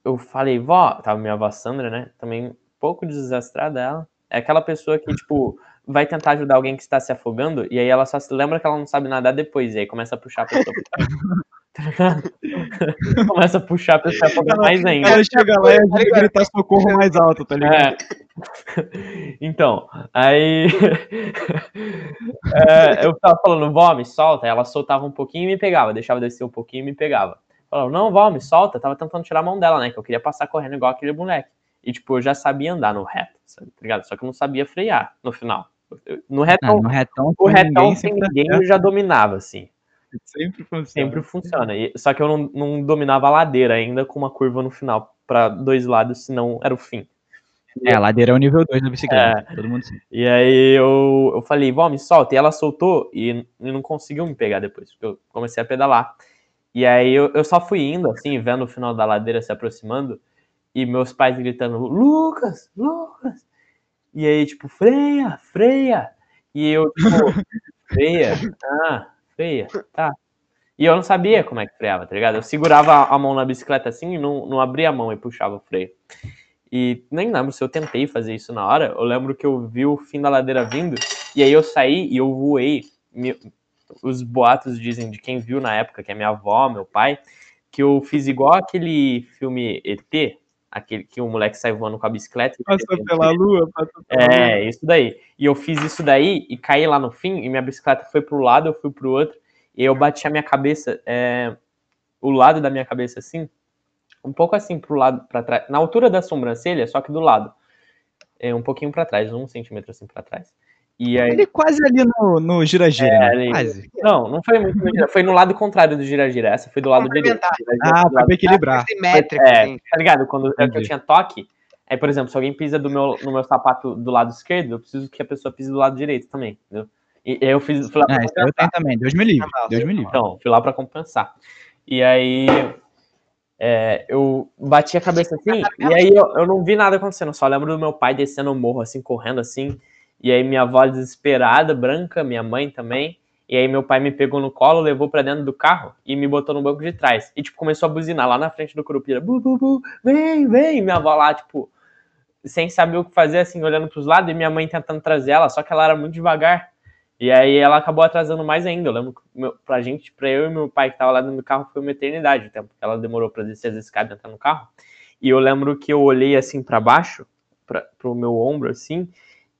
Eu falei, vó, tava minha avó Sandra, né? Também um pouco desastrada ela. É aquela pessoa que, tipo, vai tentar ajudar alguém que está se afogando, e aí ela só se lembra que ela não sabe nadar depois, e aí começa a puxar a pessoa pra? Começa a puxar a pessoa a afogar mais ainda. Ela chega lá e a gente gritar socorro mais alto, tá ligado? É. Então, aí é, eu tava falando, vó, me solta. Ela soltava um pouquinho e me pegava, deixava descer um pouquinho e me pegava. Falava, não, vó, me solta. Eu tava tentando tirar a mão dela, né? Que eu queria passar correndo igual aquele moleque. E, tipo, eu já sabia andar no reto, sabe, tá ligado? Só que eu não sabia frear no final. No Ah, retão, no retão, o sem retão ninguém, sem ninguém eu já dominava, assim. Sempre funciona. Sempre funciona. E- só que eu não, não dominava a ladeira ainda com uma curva no final para dois lados, senão era o fim. É, a ladeira é o nível 2 da bicicleta. Todo mundo sabe. E aí eu, eu falei, vó, me solta. E ela soltou e, e não conseguiu me pegar depois, porque eu comecei a pedalar. E aí eu, eu só fui indo, assim, vendo o final da ladeira se aproximando, e meus pais gritando, Lucas, Lucas! E aí, tipo, freia, freia! E eu, tipo, freia, ah, freia, tá. E eu não sabia como é que freava, tá ligado? Eu segurava a mão na bicicleta assim e não, não abria a mão e puxava o freio. E nem lembro se eu tentei fazer isso na hora. Eu lembro que eu vi o fim da ladeira vindo, e aí eu saí e eu voei. Me- Os boatos dizem de quem viu na época, que é minha avó, meu pai, que eu fiz igual aquele filme ET, aquele que o moleque sai voando com a bicicleta. Passou pela lua, passou pela lua. é, isso daí. E eu fiz isso daí e caí lá no fim, e minha bicicleta foi pro lado, eu fui pro outro, e eu bati a minha cabeça, é, o lado da minha cabeça assim, um pouco assim pro lado, pra trás, na altura da sobrancelha, só que do lado. É, um pouquinho pra trás, um centímetro assim pra trás. E aí. Ele quase ali no, no gira-gira, É, né? ali. Quase. Não, não foi muito no gira, foi no lado contrário do gira-gira. Essa foi do lado direito. Ah, do foi pra equilibrar. Simétrico, É, assim. tá ligado? Quando é eu tinha toque, aí, por exemplo, se alguém pisa do meu, no meu sapato do lado esquerdo, eu preciso que a pessoa pise do lado direito também, entendeu? E e aí eu fiz, fui lá pra Ah, isso aí eu tenho também. Deus me livre. Deus me livre. Então, fui lá pra compensar. E aí é, eu bati a cabeça assim, e aí eu, eu não vi nada acontecendo, eu só lembro do meu pai descendo o morro, assim, correndo assim, e aí minha avó desesperada, branca, minha mãe também, e aí meu pai me pegou no colo, levou pra dentro do carro e me botou no banco de trás. E, tipo, começou a buzinar lá na frente do Curupira, bu, bu, bu, vem, vem, minha avó lá, tipo, sem saber o que fazer, assim, olhando pros lados, e minha mãe tentando trazer ela, só que ela era muito devagar. E aí ela acabou atrasando mais ainda. Eu lembro meu, pra gente, pra eu e meu pai que tava lá dentro do carro, foi uma eternidade o tempo que ela demorou pra descer as escadas e entrar no carro. E eu lembro que eu olhei assim pra baixo, pra, pro meu ombro assim,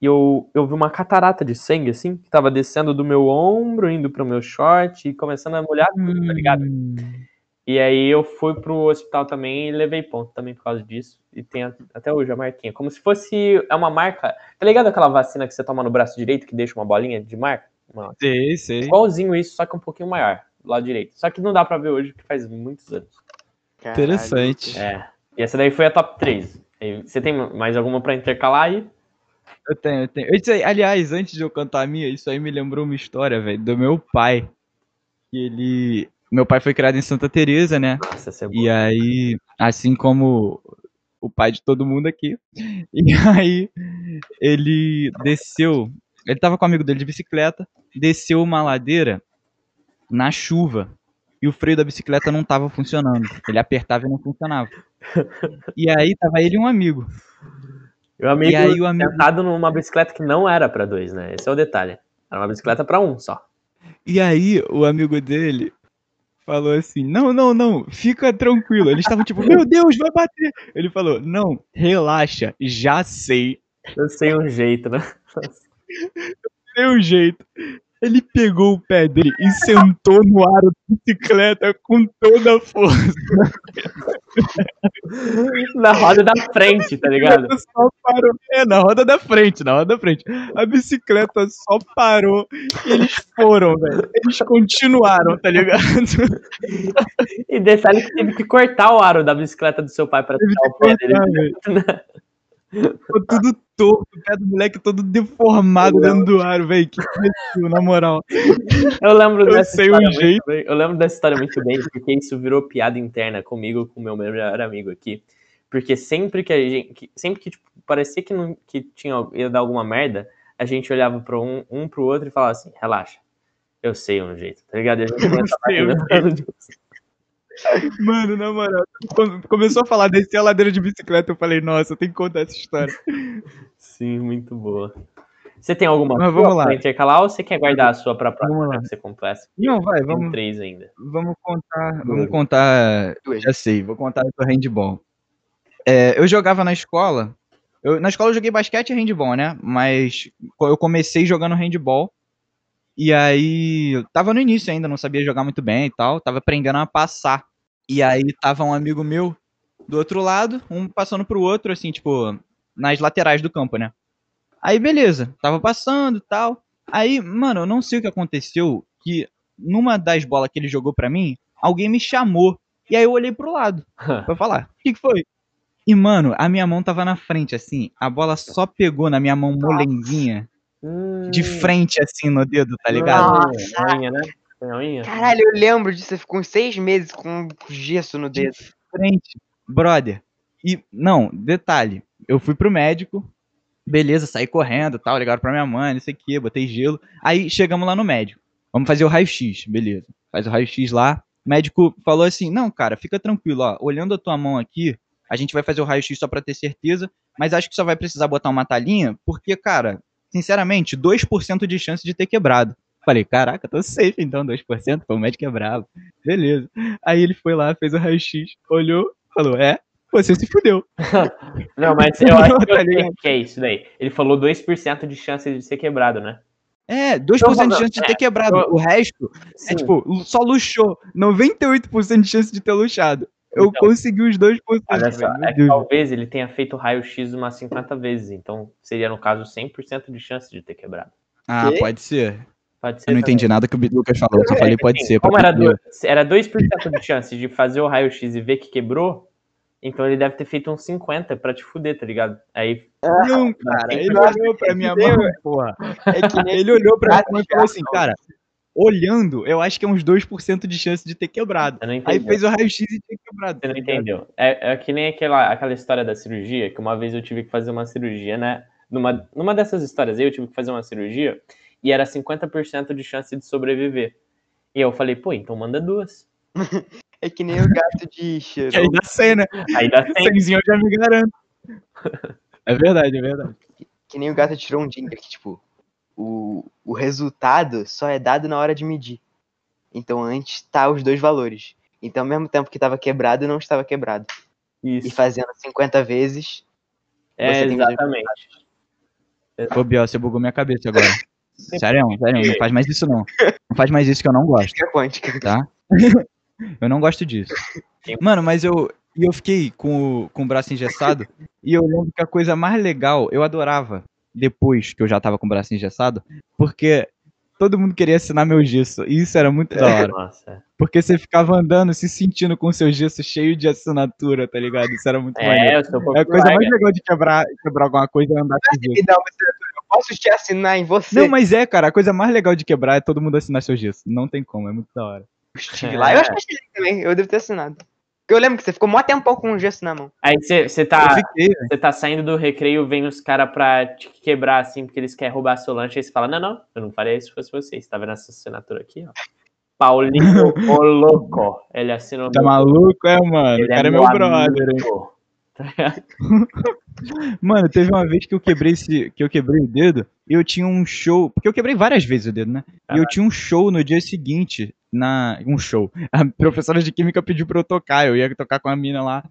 e eu, eu vi uma catarata de sangue assim, que tava descendo do meu ombro, indo pro meu short e começando a molhar tudo, tá ligado? Hum. E aí eu fui pro hospital também e levei ponto também por causa disso. E tem a- até hoje a marquinha. Como se fosse. É uma marca. Tá ligado aquela vacina que você toma no braço direito que deixa uma bolinha de marca? Uma- Sei, sei. Igualzinho isso, só que um pouquinho maior, do lado direito. Só que não dá pra ver hoje, porque faz muitos anos. Caralho. Interessante. É. E essa daí foi a top 3. E Você tem mais alguma pra intercalar aí? Eu tenho, eu tenho. Isso aí, aliás, antes de eu cantar a minha, isso aí me lembrou uma história, velho, do meu pai. Que ele. Meu pai foi criado em Santa Teresa, né? Nossa, essa é boa. E aí, assim como o pai de todo mundo aqui. E aí, ele desceu. Ele tava com um amigo dele de bicicleta, desceu uma ladeira na chuva. E o freio da bicicleta não tava funcionando. Ele apertava e não funcionava. E aí tava ele e um amigo. E o amigo, E aí o amigo- sentado numa bicicleta que não era pra dois, né? Esse é o detalhe. Era uma bicicleta pra um só. E aí, o amigo dele falou assim: Não, não, não, fica tranquilo. Eles estavam tipo: Meu Deus, vai bater. Ele falou: Não, relaxa, já sei. Eu sei um jeito, né? Deu um jeito. Ele pegou o pé dele e sentou no aro da bicicleta com toda a força. Na roda da frente, tá ligado? Só parou. É, na roda da frente, na roda da frente. A bicicleta só parou e eles foram, velho. Eles continuaram, tá ligado? E detalhe que teve que cortar o aro da bicicleta do seu pai pra tirar o pé dele. Ficou tudo torto, o pé do moleque todo deformado dentro do aro, velho. Que imbecil, na moral. Eu lembro Eu dessa sei história um muito jeito. bem. Eu lembro dessa história muito bem, porque isso virou piada interna comigo, com o meu melhor amigo aqui. Porque sempre que a gente. que- sempre que tipo, parecia que, não, que tinha, ia dar alguma merda, a gente olhava para um, um pro outro e falava assim, relaxa. Eu sei um jeito, tá ligado? E a gente Mano, na moral, quando começou a falar descer a ladeira de bicicleta, eu falei, nossa, tem que contar essa história. Sim, muito boa. Você tem alguma Mas vamos lá. pra intercalar ou você quer guardar a sua pra próxima Vamos lá. que você completa? Não, vai, Tem vamos, três ainda. vamos contar. Vamos contar. Já sei, vou contar do handball. É, eu jogava na escola. eu- na escola eu joguei basquete e handball, né? Mas eu comecei jogando handball. E aí. eu Tava no início ainda, não sabia jogar muito bem e tal. Tava aprendendo a passar. E aí tava um amigo meu do outro lado, um passando pro outro, assim, tipo, nas laterais do campo, né? Aí beleza, tava passando e tal. Aí, mano, eu não sei o que aconteceu, que numa das bolas que ele jogou pra mim, alguém me chamou. E aí eu olhei pro lado pra falar, o que, que foi? E, mano, a minha mão tava na frente, assim, a bola só pegou na minha mão molenguinha, de frente, assim, no dedo, tá ligado? Nossa. Né? Caralho, eu lembro disso. Você ficou uns seis meses com gesso no De dedo. frente, brother. E, não, detalhe, eu fui pro médico, beleza, saí correndo tal, ligaram pra minha mãe, não sei o que, botei gelo. Aí chegamos lá no médico, vamos fazer o raio-x, beleza. Faz o raio-x lá. O médico falou assim: não, cara, fica tranquilo, ó, olhando a tua mão aqui, a gente vai fazer o raio-x só pra ter certeza, mas acho que só vai precisar botar uma talinha, porque, cara, sinceramente, 2% de chance de ter quebrado. Falei, caraca, tô safe então, 2%, pô, o médico é bravo. Beleza. Aí ele foi lá, fez o raio-x, olhou, falou, é, você se fudeu. Não, mas eu acho que Tá eu ligado? que é isso daí. Ele falou 2% de chance de ser quebrado, né? É, 2% Então, de chance de é, ter quebrado. eu- O resto Sim. é tipo, só luxou. 98% de chance de ter luxado. Eu Então. consegui os 2%. Olha só, é que talvez ele tenha feito o raio-x umas 50 vezes, então seria, no caso, 100% de chance de ter quebrado. Ah, pode ser. Pode ser Eu não também. entendi nada que o Lucas falou, eu só falei pode Assim, ser. Como era, entender. do- era 2% de chance de fazer o raio-x e ver que quebrou, então ele deve ter feito uns 50 pra te fuder, tá ligado? Aí, Não, cara, tem ele olhou pra minha mão, porra. É que nem Ele olhou pra mão e falou assim, cara, olhando, eu acho que é uns 2% de chance de ter quebrado. não Aí fez o raio-x e tinha quebrado. Você não tá ligado? entendeu. É, é que nem aquela, aquela história da cirurgia, que uma vez eu tive que fazer uma cirurgia, né? Numa, numa dessas histórias aí, eu tive que fazer uma cirurgia e era 50% de chance de sobreviver. E eu falei, pô, então manda duas. É que nem o gato de Que aí cheiro. dá 100, né? Aí dá 100. Cenzinho eu já me garanto. É verdade, é verdade. Que nem o gato de Schrödinger, que tipo, o, o resultado só é dado na hora de medir. Então antes tá os dois valores. Então ao mesmo tempo que tava quebrado, não estava quebrado. E Isso. fazendo 50 vezes, É, que- exatamente. Ô, Biel, você bugou minha cabeça agora. Sério, sério, não faz mais isso não. Não faz mais isso que eu não gosto, fica quântica. tá? Eu não gosto disso. Mano, mas eu, e eu fiquei com o, com o braço engessado e eu lembro que a coisa mais legal, eu adorava, depois que eu já tava com o braço engessado, porque todo mundo queria assinar meu gesso. E isso era muito da hora. Nossa. Porque você ficava andando, se sentindo com o seu gesso cheio de assinatura, tá ligado? Isso era muito maneiro. É, eu sou É a coisa popular. mais legal de quebrar, quebrar alguma coisa é andar com gesso. Me dá uma assinatura, eu posso te assinar em você. Não, mas é, cara, a coisa mais legal de quebrar é todo mundo assinar seu gesso. Não tem como, é muito da hora. Eu estive lá. Eu acho que eu estive também, eu devo ter assinado. Porque eu lembro que você ficou mó tempão com um gesso na mão. Aí você tá, você tá saindo do recreio, vem os caras pra te quebrar assim, porque eles querem roubar seu lanche. Aí você fala: Não, não, eu não faria isso se fosse você. Você tá vendo essa assinatura aqui, ó? Paulinho o Louco. Ele assinou Tá meu- maluco, é, mano? O ele cara é meu brother, hein? amigo. Mano, teve uma vez que eu quebrei esse, que eu quebrei o dedo e eu tinha um show, porque eu quebrei várias vezes o dedo, né? E eu tinha um show no dia seguinte, na um show. A professora de química pediu pra eu tocar, eu ia tocar com a mina lá.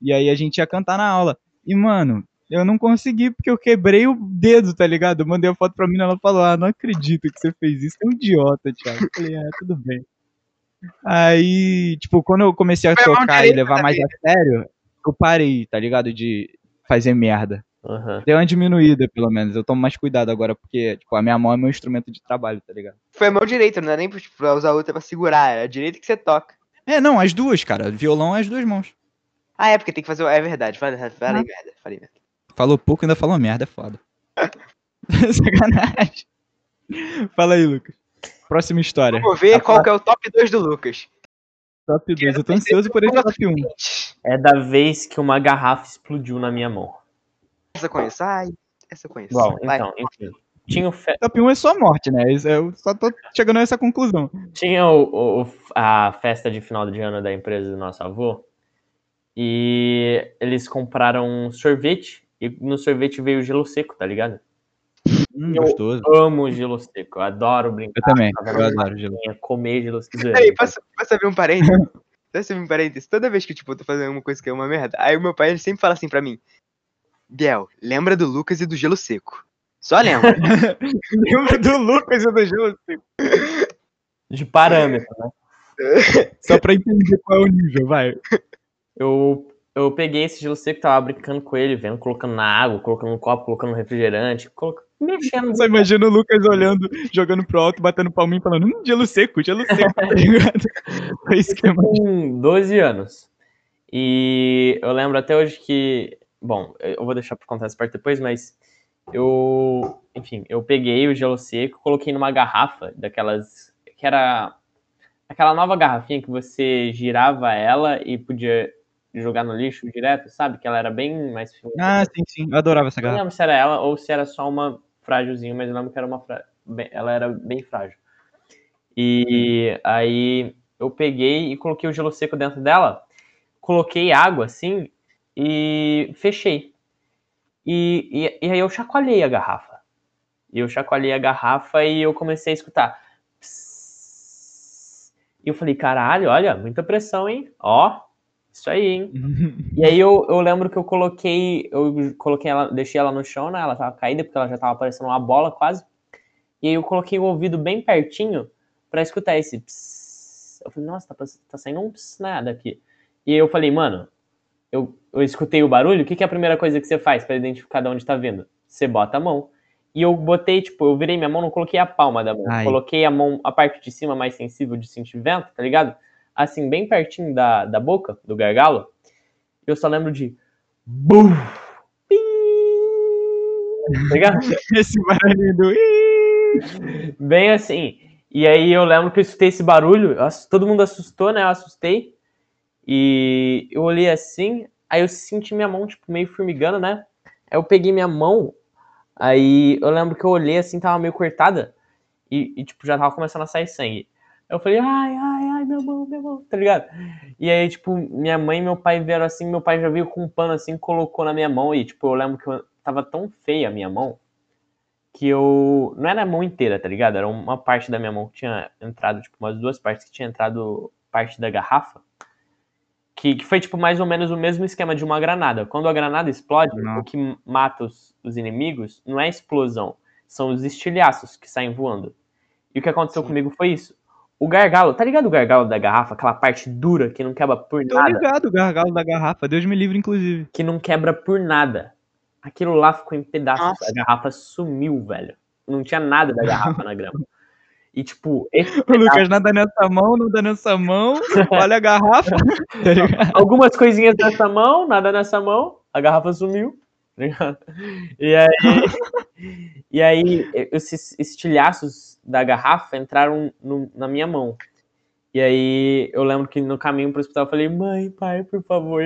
E aí a gente ia cantar na aula. E mano, eu não consegui porque eu quebrei o dedo, tá ligado? Eu mandei a foto pra mina, ela falou: "Ah, não acredito que você fez isso. Você é um idiota, Thiago". Eu falei: "Ah, tudo bem". Aí, tipo, quando eu comecei a Foi tocar e levar mais a sério, eu parei, tá ligado? De fazer merda. Aham. Deu uma diminuída, pelo menos. Eu tomo mais cuidado agora, porque, tipo, a minha mão é meu instrumento de trabalho, tá ligado? Foi a mão direita, não é nem tipo, pra usar a outra pra segurar, é a direita que você toca. É, não, as duas, cara. Violão é as duas mãos. Ah, é porque tem que fazer. o- É verdade, falei, falei merda, falei merda. Falou pouco, ainda falou merda, é foda. Sacanagem. Fala aí, Lucas. Próxima história. Vamos ver qual que é o top 2 do Lucas. Top 2. Eu tô ansioso por esse top 1. É da vez que uma garrafa explodiu na minha mão. Essa eu conheço. Ai, essa eu conheço. Bom, Vai. então, enfim. Tinha o, fe- Top 1 é só morte, né? Isso é- Eu só tô chegando a essa conclusão. tinha o- o- a festa de final de ano da empresa do nosso avô. E eles compraram um sorvete. E no sorvete veio gelo seco, tá ligado? Hum, Eu- gostoso. Amo gelo seco. Eu adoro brincar. Eu também, eu adoro gelo. Comer gelo seco. Peraí, posso, posso abrir um parênteses? Posso abrir um parênteses? Toda vez que, tipo, eu tô fazendo uma coisa que é uma merda, aí o meu pai ele sempre fala assim pra mim, Biel, lembra do Lucas e do gelo seco. Só lembra. lembra do Lucas e do gelo seco. De parâmetro, né? Só pra entender qual é o nível, vai. Eu, eu peguei esse gelo seco, tava brincando com ele, vendo, colocando na água, colocando no copo, colocando no refrigerante, coloca- mexendo. Só imagina o Lucas olhando, jogando pro alto, batendo palminho, falando, hum, gelo seco, gelo seco, tá ligado? Foi isso que eu com 12 anos. E eu lembro até hoje que. Bom, eu vou deixar pra contar essa parte depois, mas eu. Enfim, eu peguei o gelo seco, coloquei numa garrafa daquelas. Que era. Aquela nova garrafinha que você girava ela e podia jogar no lixo direto, sabe? Que ela era bem mais. Ah, sim, sim, eu adorava essa Eu não garrafa. lembro se era ela ou se era só uma frágilzinha, mas eu lembro que era uma fra... ela era bem frágil. E aí eu peguei e coloquei o gelo seco dentro dela, coloquei água assim e fechei. E, e, e aí eu chacoalhei a garrafa. E eu chacoalhei a garrafa e eu comecei a escutar. Psss. E eu falei, caralho, olha, muita pressão, hein? Ó, isso aí, hein? E aí eu, eu lembro que eu coloquei, eu coloquei ela, deixei ela no chão, né? Ela tava caída porque ela já tava parecendo uma bola quase. E aí eu coloquei o ouvido bem pertinho pra escutar esse psss. Eu falei, nossa, tá, tá saindo um psss né, daqui. E aí eu falei, mano, eu, eu escutei o barulho, o que, que é a primeira coisa que você faz pra identificar de onde tá vindo? Você bota a mão. E eu botei, tipo, eu virei minha mão, não coloquei a palma da mão. Ai. Coloquei a mão, a parte de cima mais sensível de sentir vento, tá ligado? Assim, bem pertinho da, da boca, do gargalo. Eu só lembro de. Bum! Tá? Esse barulhinho do... Bem assim. E aí eu lembro que eu escutei esse barulho, todo mundo assustou, né? Eu assustei. E eu olhei assim, aí eu senti minha mão, tipo, meio formigando, né? Aí eu peguei minha mão, aí eu lembro que eu olhei assim, tava meio cortada, e, e, tipo, já tava começando a sair sangue. Eu falei, ai, ai, ai, minha mão, minha mão, tá ligado? E aí, tipo, minha mãe e meu pai vieram assim, meu pai já veio com um pano assim, colocou na minha mão, e, tipo, eu lembro que eu, tava tão feia a minha mão, que eu. Não era a mão inteira, tá ligado? Era uma parte da minha mão que tinha entrado, tipo, umas duas partes que tinha entrado parte da garrafa. Que, que foi, tipo, mais ou menos o mesmo esquema de uma granada. Quando a granada explode, Não. o que mata os, os inimigos não é a explosão, são os estilhaços que saem voando. E o que aconteceu Sim. comigo foi isso. O gargalo, tá ligado o gargalo da garrafa? Aquela parte dura que não quebra por Tô nada? ligado, o gargalo da garrafa, Deus me livre, inclusive. que não quebra por nada. Aquilo lá ficou em pedaços. Nossa. A garrafa sumiu, velho. Não tinha nada da garrafa na grama. E, tipo, esse O Lucas nada nessa mão, nada nessa mão, olha a garrafa. Tá algumas coisinhas nessa mão, nada nessa mão, a garrafa sumiu. tá ligado? E aí, e aí esses estilhaços da garrafa entraram no- na minha mão. E aí eu lembro que no caminho pro hospital eu falei, mãe, pai, por favor,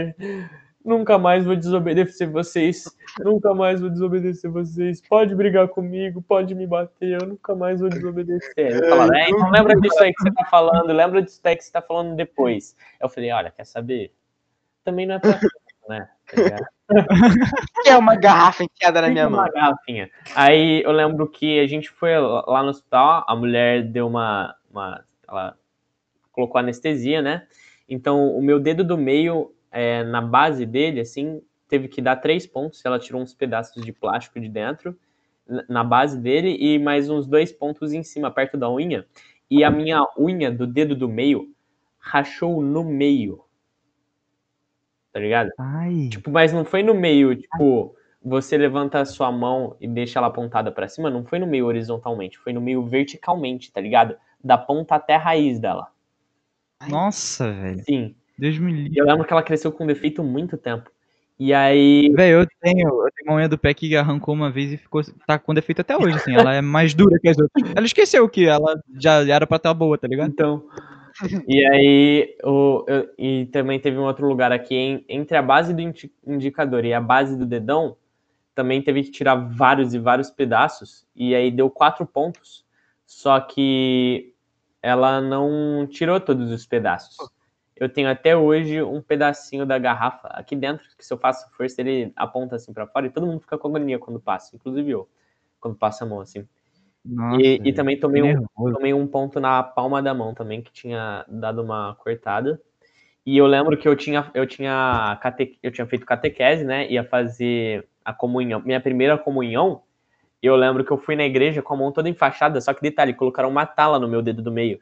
nunca mais vou desobedecer vocês, nunca mais vou desobedecer vocês, pode brigar comigo, pode me bater, eu nunca mais vou desobedecer. Falava, é, então lembra disso aí que você tá falando, lembra disso aí que você tá falando depois. Eu falei, olha, quer saber? Também não é pra né? Tá? Que é uma garrafa enfiada na minha uma mão. garrafinha. Aí eu lembro que a gente foi lá no hospital, a mulher deu uma. uma ela colocou anestesia, né? Então o meu dedo do meio, é, na base dele, assim, teve que dar três pontos. Ela tirou uns pedaços de plástico de dentro, na base dele, e mais uns dois pontos em cima, perto da unha. E a minha unha do dedo do meio rachou no meio. Tá ligado? Ai. Tipo, mas não foi no meio, tipo, você levanta a sua mão e deixa ela apontada pra cima, não foi no meio horizontalmente, foi no meio verticalmente, tá ligado? Da ponta até a raiz dela. Nossa, velho. Sim. Deus me livre. Eu lembro que ela cresceu com defeito muito tempo. E aí, Velho, eu tenho, eu tenho uma unha do pé que arrancou uma vez e ficou, tá com defeito até hoje, assim. Ela é mais dura que as outras. Ela esqueceu que ela já era pra estar boa, tá ligado? então. E aí, o, eu- e também teve um outro lugar aqui, em- entre a base do indi- indicador e a base do dedão, também teve que tirar vários e vários pedaços, e aí deu quatro pontos, só que ela não tirou todos os pedaços. Eu tenho até hoje um pedacinho da garrafa aqui dentro, que se eu faço força, ele aponta assim pra fora, e todo mundo fica com agonia quando passa, inclusive eu. quando passa a mão, assim. Nossa, E, e também tomei um, tomei um ponto na palma da mão também, que tinha dado uma cortada. E eu lembro que eu tinha, eu tinha, cate, eu tinha feito catequese, né? Ia fazer a comunhão, minha primeira comunhão. E eu lembro que eu fui na igreja com a mão toda enfaixada, só que detalhe, colocaram uma tala no meu dedo do meio.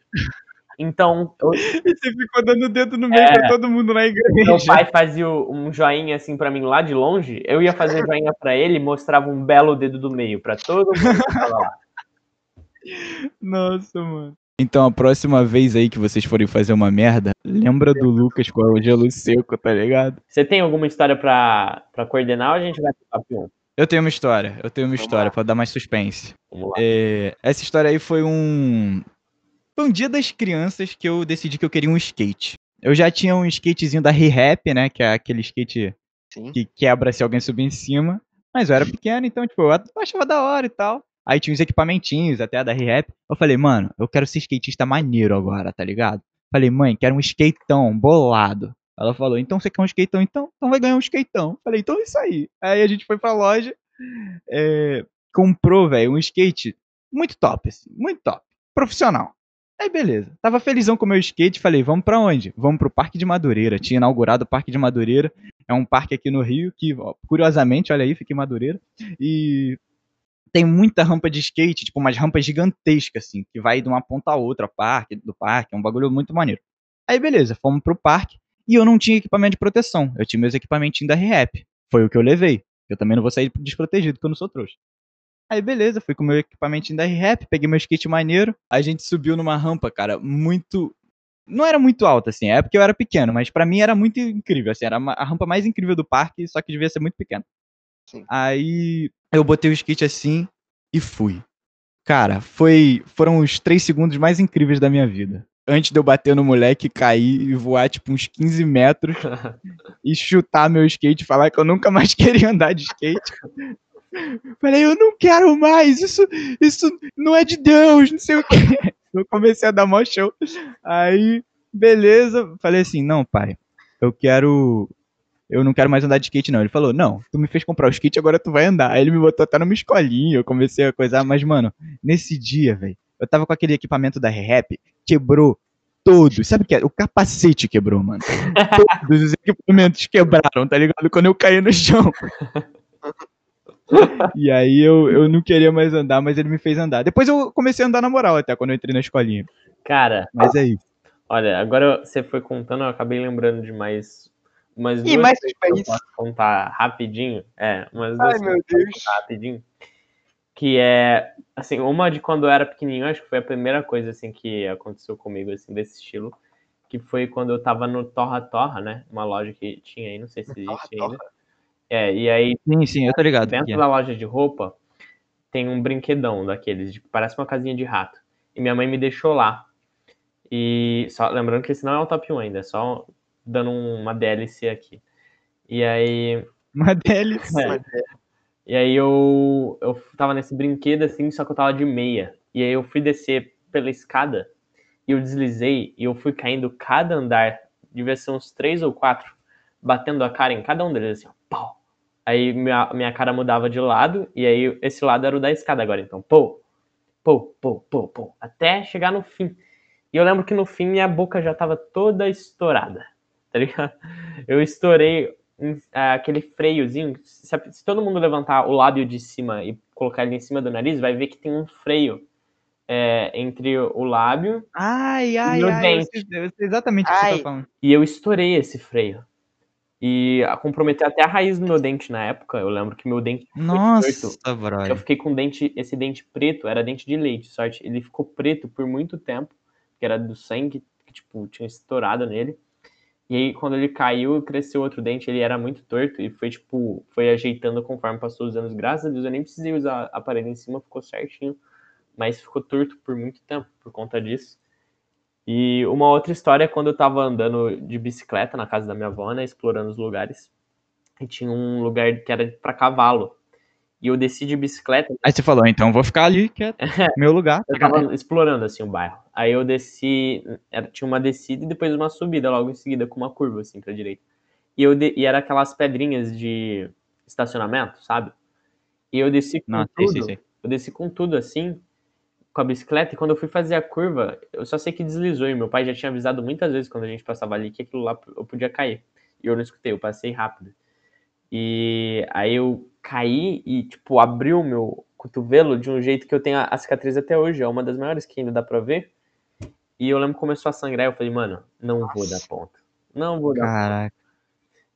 Então, eu- E você ficou dando o dedo no meio É. pra todo mundo na igreja. meu pai fazia um joinha assim pra mim lá de longe, eu ia fazer joinha pra ele e mostrava um belo dedo do meio pra todo mundo que tava lá. Nossa, mano. Então, a próxima vez aí que vocês forem fazer uma merda, lembra do Lucas com o gelo seco, tá ligado? Você tem alguma história pra, pra coordenar ou a gente vai pro top 1? Eu tenho uma história, eu tenho uma Vamos história lá. pra dar mais suspense. Vamos lá. É, essa história aí foi um. Foi um dia das crianças que eu decidi que eu queria um skate. Eu já tinha um skatezinho da Re-Rap, né? Que é aquele skate Sim. que quebra se alguém subir em cima. Mas eu era pequeno, então, tipo, eu achava da hora e tal. Aí tinha uns equipamentinhos, até da Re-Rap. Eu falei, mano, eu quero ser skatista maneiro agora, tá ligado? Falei, mãe, quero um skateão bolado. Ela falou, então você quer um skateão? Então, então vai ganhar um skateão. Falei, então é isso aí. Aí a gente foi pra loja, é, comprou, velho, um skate muito top, assim, muito top. Profissional. Aí beleza. Tava felizão com o meu skate, falei, vamos pra onde? Vamos pro Parque de Madureira. Tinha inaugurado o Parque de Madureira. É um parque aqui no Rio que, ó, curiosamente, olha aí, fica em Madureira. E tem muita rampa de skate, tipo umas rampas gigantescas, assim, que vai de uma ponta a outra, parque, do parque, é um bagulho muito maneiro. Aí beleza, fomos pro parque e eu não tinha equipamento de proteção. Eu tinha meus equipamentinhos da Rehap. Foi o que eu levei. Eu também não vou sair desprotegido, porque eu não sou trouxa. Aí beleza, fui com meu equipamentinho da Rehap, peguei meu skate maneiro. A gente subiu numa rampa, cara, muito. Não era muito alta, assim, é porque eu era pequeno, mas pra mim era muito incrível, assim, era a rampa mais incrível do parque, só que devia ser muito pequena. Sim. Aí eu botei o skate assim e fui. Cara, foi, foram os três segundos mais incríveis da minha vida. Antes de eu bater no moleque, cair e voar tipo uns 15 metros e chutar meu skate e falar que eu nunca mais queria andar de skate. Falei, eu não quero mais, isso, isso não é de Deus, não sei o que. Eu comecei a dar mó show. Aí, beleza, falei assim, não, pai, eu quero. Eu não quero mais andar de skate, não. Ele falou, não, tu me fez comprar o skate, agora tu vai andar. Aí ele me botou até numa escolinha, eu comecei a coisar, mas, mano, nesse dia, velho, eu tava com aquele equipamento da Rehap, quebrou todos. Sabe o que é? O capacete quebrou, mano. Todos os equipamentos quebraram, tá ligado? Quando eu caí no chão. E aí eu, eu não queria mais andar, mas ele me fez andar. Depois eu comecei a andar na moral até, quando eu entrei na escolinha. Cara, Mas é isso. olha, agora você foi contando, eu acabei lembrando de mais umas duas Ih, mais que suspense. posso contar rapidinho. É, umas duas Ai, meu que Deus. rapidinho. Que é, assim, uma de quando eu era pequenininho, acho que foi a primeira coisa, assim, que aconteceu comigo, assim, desse estilo. Que foi quando eu tava no Torra Torra, né? Uma loja que tinha aí, não sei se existe Torra ainda. É, e aí Sim, sim, eu tô ligado. Dentro que é. da loja de roupa tem um brinquedão daqueles, de, parece uma casinha de rato. E minha mãe me deixou lá. E só lembrando que esse não é o top 1 ainda, é só dando um- uma DLC aqui. E aí, Uma DLC. é, e aí eu, eu tava nesse brinquedo assim, só que eu tava de meia. E aí eu fui descer pela escada e eu deslizei e eu fui caindo cada andar, devia ser uns três ou quatro, batendo a cara em cada um deles assim, ó, pau. Aí minha, minha cara mudava de lado e aí esse lado era o da escada agora, então, pô, pô, pô, pô, pô, até chegar no fim. E eu lembro que no fim minha boca já tava toda estourada, tá ligado? Eu estourei ah, aquele freiozinho. Se, todo mundo levantar o lábio de cima e colocar ele em cima do nariz, vai ver que tem um freio é, entre o lábio Ai, ai, Meu ai. Eu dente. sei, eu sei exatamente o que você Ai. tá falando. e eu estourei esse freio. E a- comprometeu até a raiz do meu dente na época. Eu lembro que meu dente Nossa, torto. Eu brother. fiquei com dente, esse dente preto, era dente de leite, sorte. Ele ficou preto por muito tempo, que era do sangue que tipo tinha estourado nele. E aí quando ele caiu, cresceu outro dente, ele era muito torto e foi tipo, foi ajeitando conforme passou os anos. Graças a Deus eu nem precisei usar aparelho em cima, ficou certinho, mas ficou torto por muito tempo por conta disso. E uma outra história é quando eu tava andando de bicicleta na casa da minha avó, né, explorando os lugares. E tinha um lugar que era pra cavalo. E eu desci de bicicleta Aí você falou, então eu vou ficar ali, que é meu lugar. eu tava explorando assim o bairro. Aí eu desci, tinha uma descida e depois uma subida logo em seguida com uma curva assim pra direita. E eu de- e era aquelas pedrinhas de estacionamento, sabe? E eu desci com Não, sei, tudo. sei, sei. Eu desci com tudo assim, com a bicicleta, e quando eu fui fazer a curva, eu só sei que deslizou, e meu pai já tinha avisado muitas vezes quando a gente passava ali que aquilo lá eu podia cair. E eu não escutei, eu passei rápido. E aí eu caí e, tipo, abriu o meu cotovelo de um jeito que eu tenho a, a cicatriz até hoje, é uma das maiores que ainda dá pra ver. E eu lembro que começou a sangrar, eu falei, mano, não vou dar ponta. Não vou dar ponta. Caraca.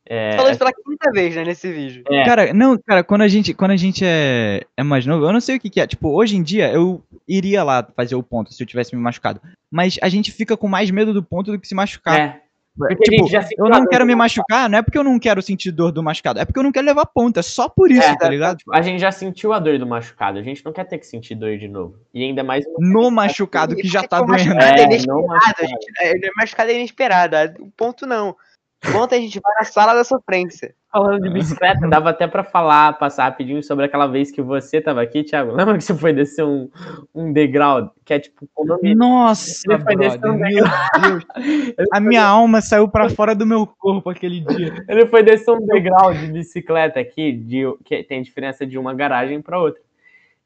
É, Falou isso pela quinta vez, né, nesse vídeo. É. Cara, não, cara, quando a gente, quando a gente é, é mais novo, eu não sei o que, que é. Tipo, hoje em dia eu iria lá fazer o ponto se eu tivesse me machucado. Mas a gente fica com mais medo do ponto do que se machucar. é, porque Tipo, gente já sentiu eu não quero me machucar, não é porque eu não quero sentir dor do machucado, é porque eu não quero levar ponta, é só por isso, É, tá ligado? A gente já sentiu a dor do machucado, a gente não quer ter que sentir dor de novo. E ainda mais No machucado que já tá doendo. É, é inesperado, gente, é, machucado é inesperado. O ponto não. O ponto é a gente vai na sala da sofrência. Falando de bicicleta, dava até pra falar, passar rapidinho sobre aquela vez que você tava aqui, Thiago. Lembra que você foi descer um, um degrau que é tipo? Nossa, Ele foi brother, descendo meu Deus. A minha alma saiu pra fora do meu corpo aquele dia. Ele foi descer um degrau de bicicleta aqui, de, que tem diferença de uma garagem pra outra.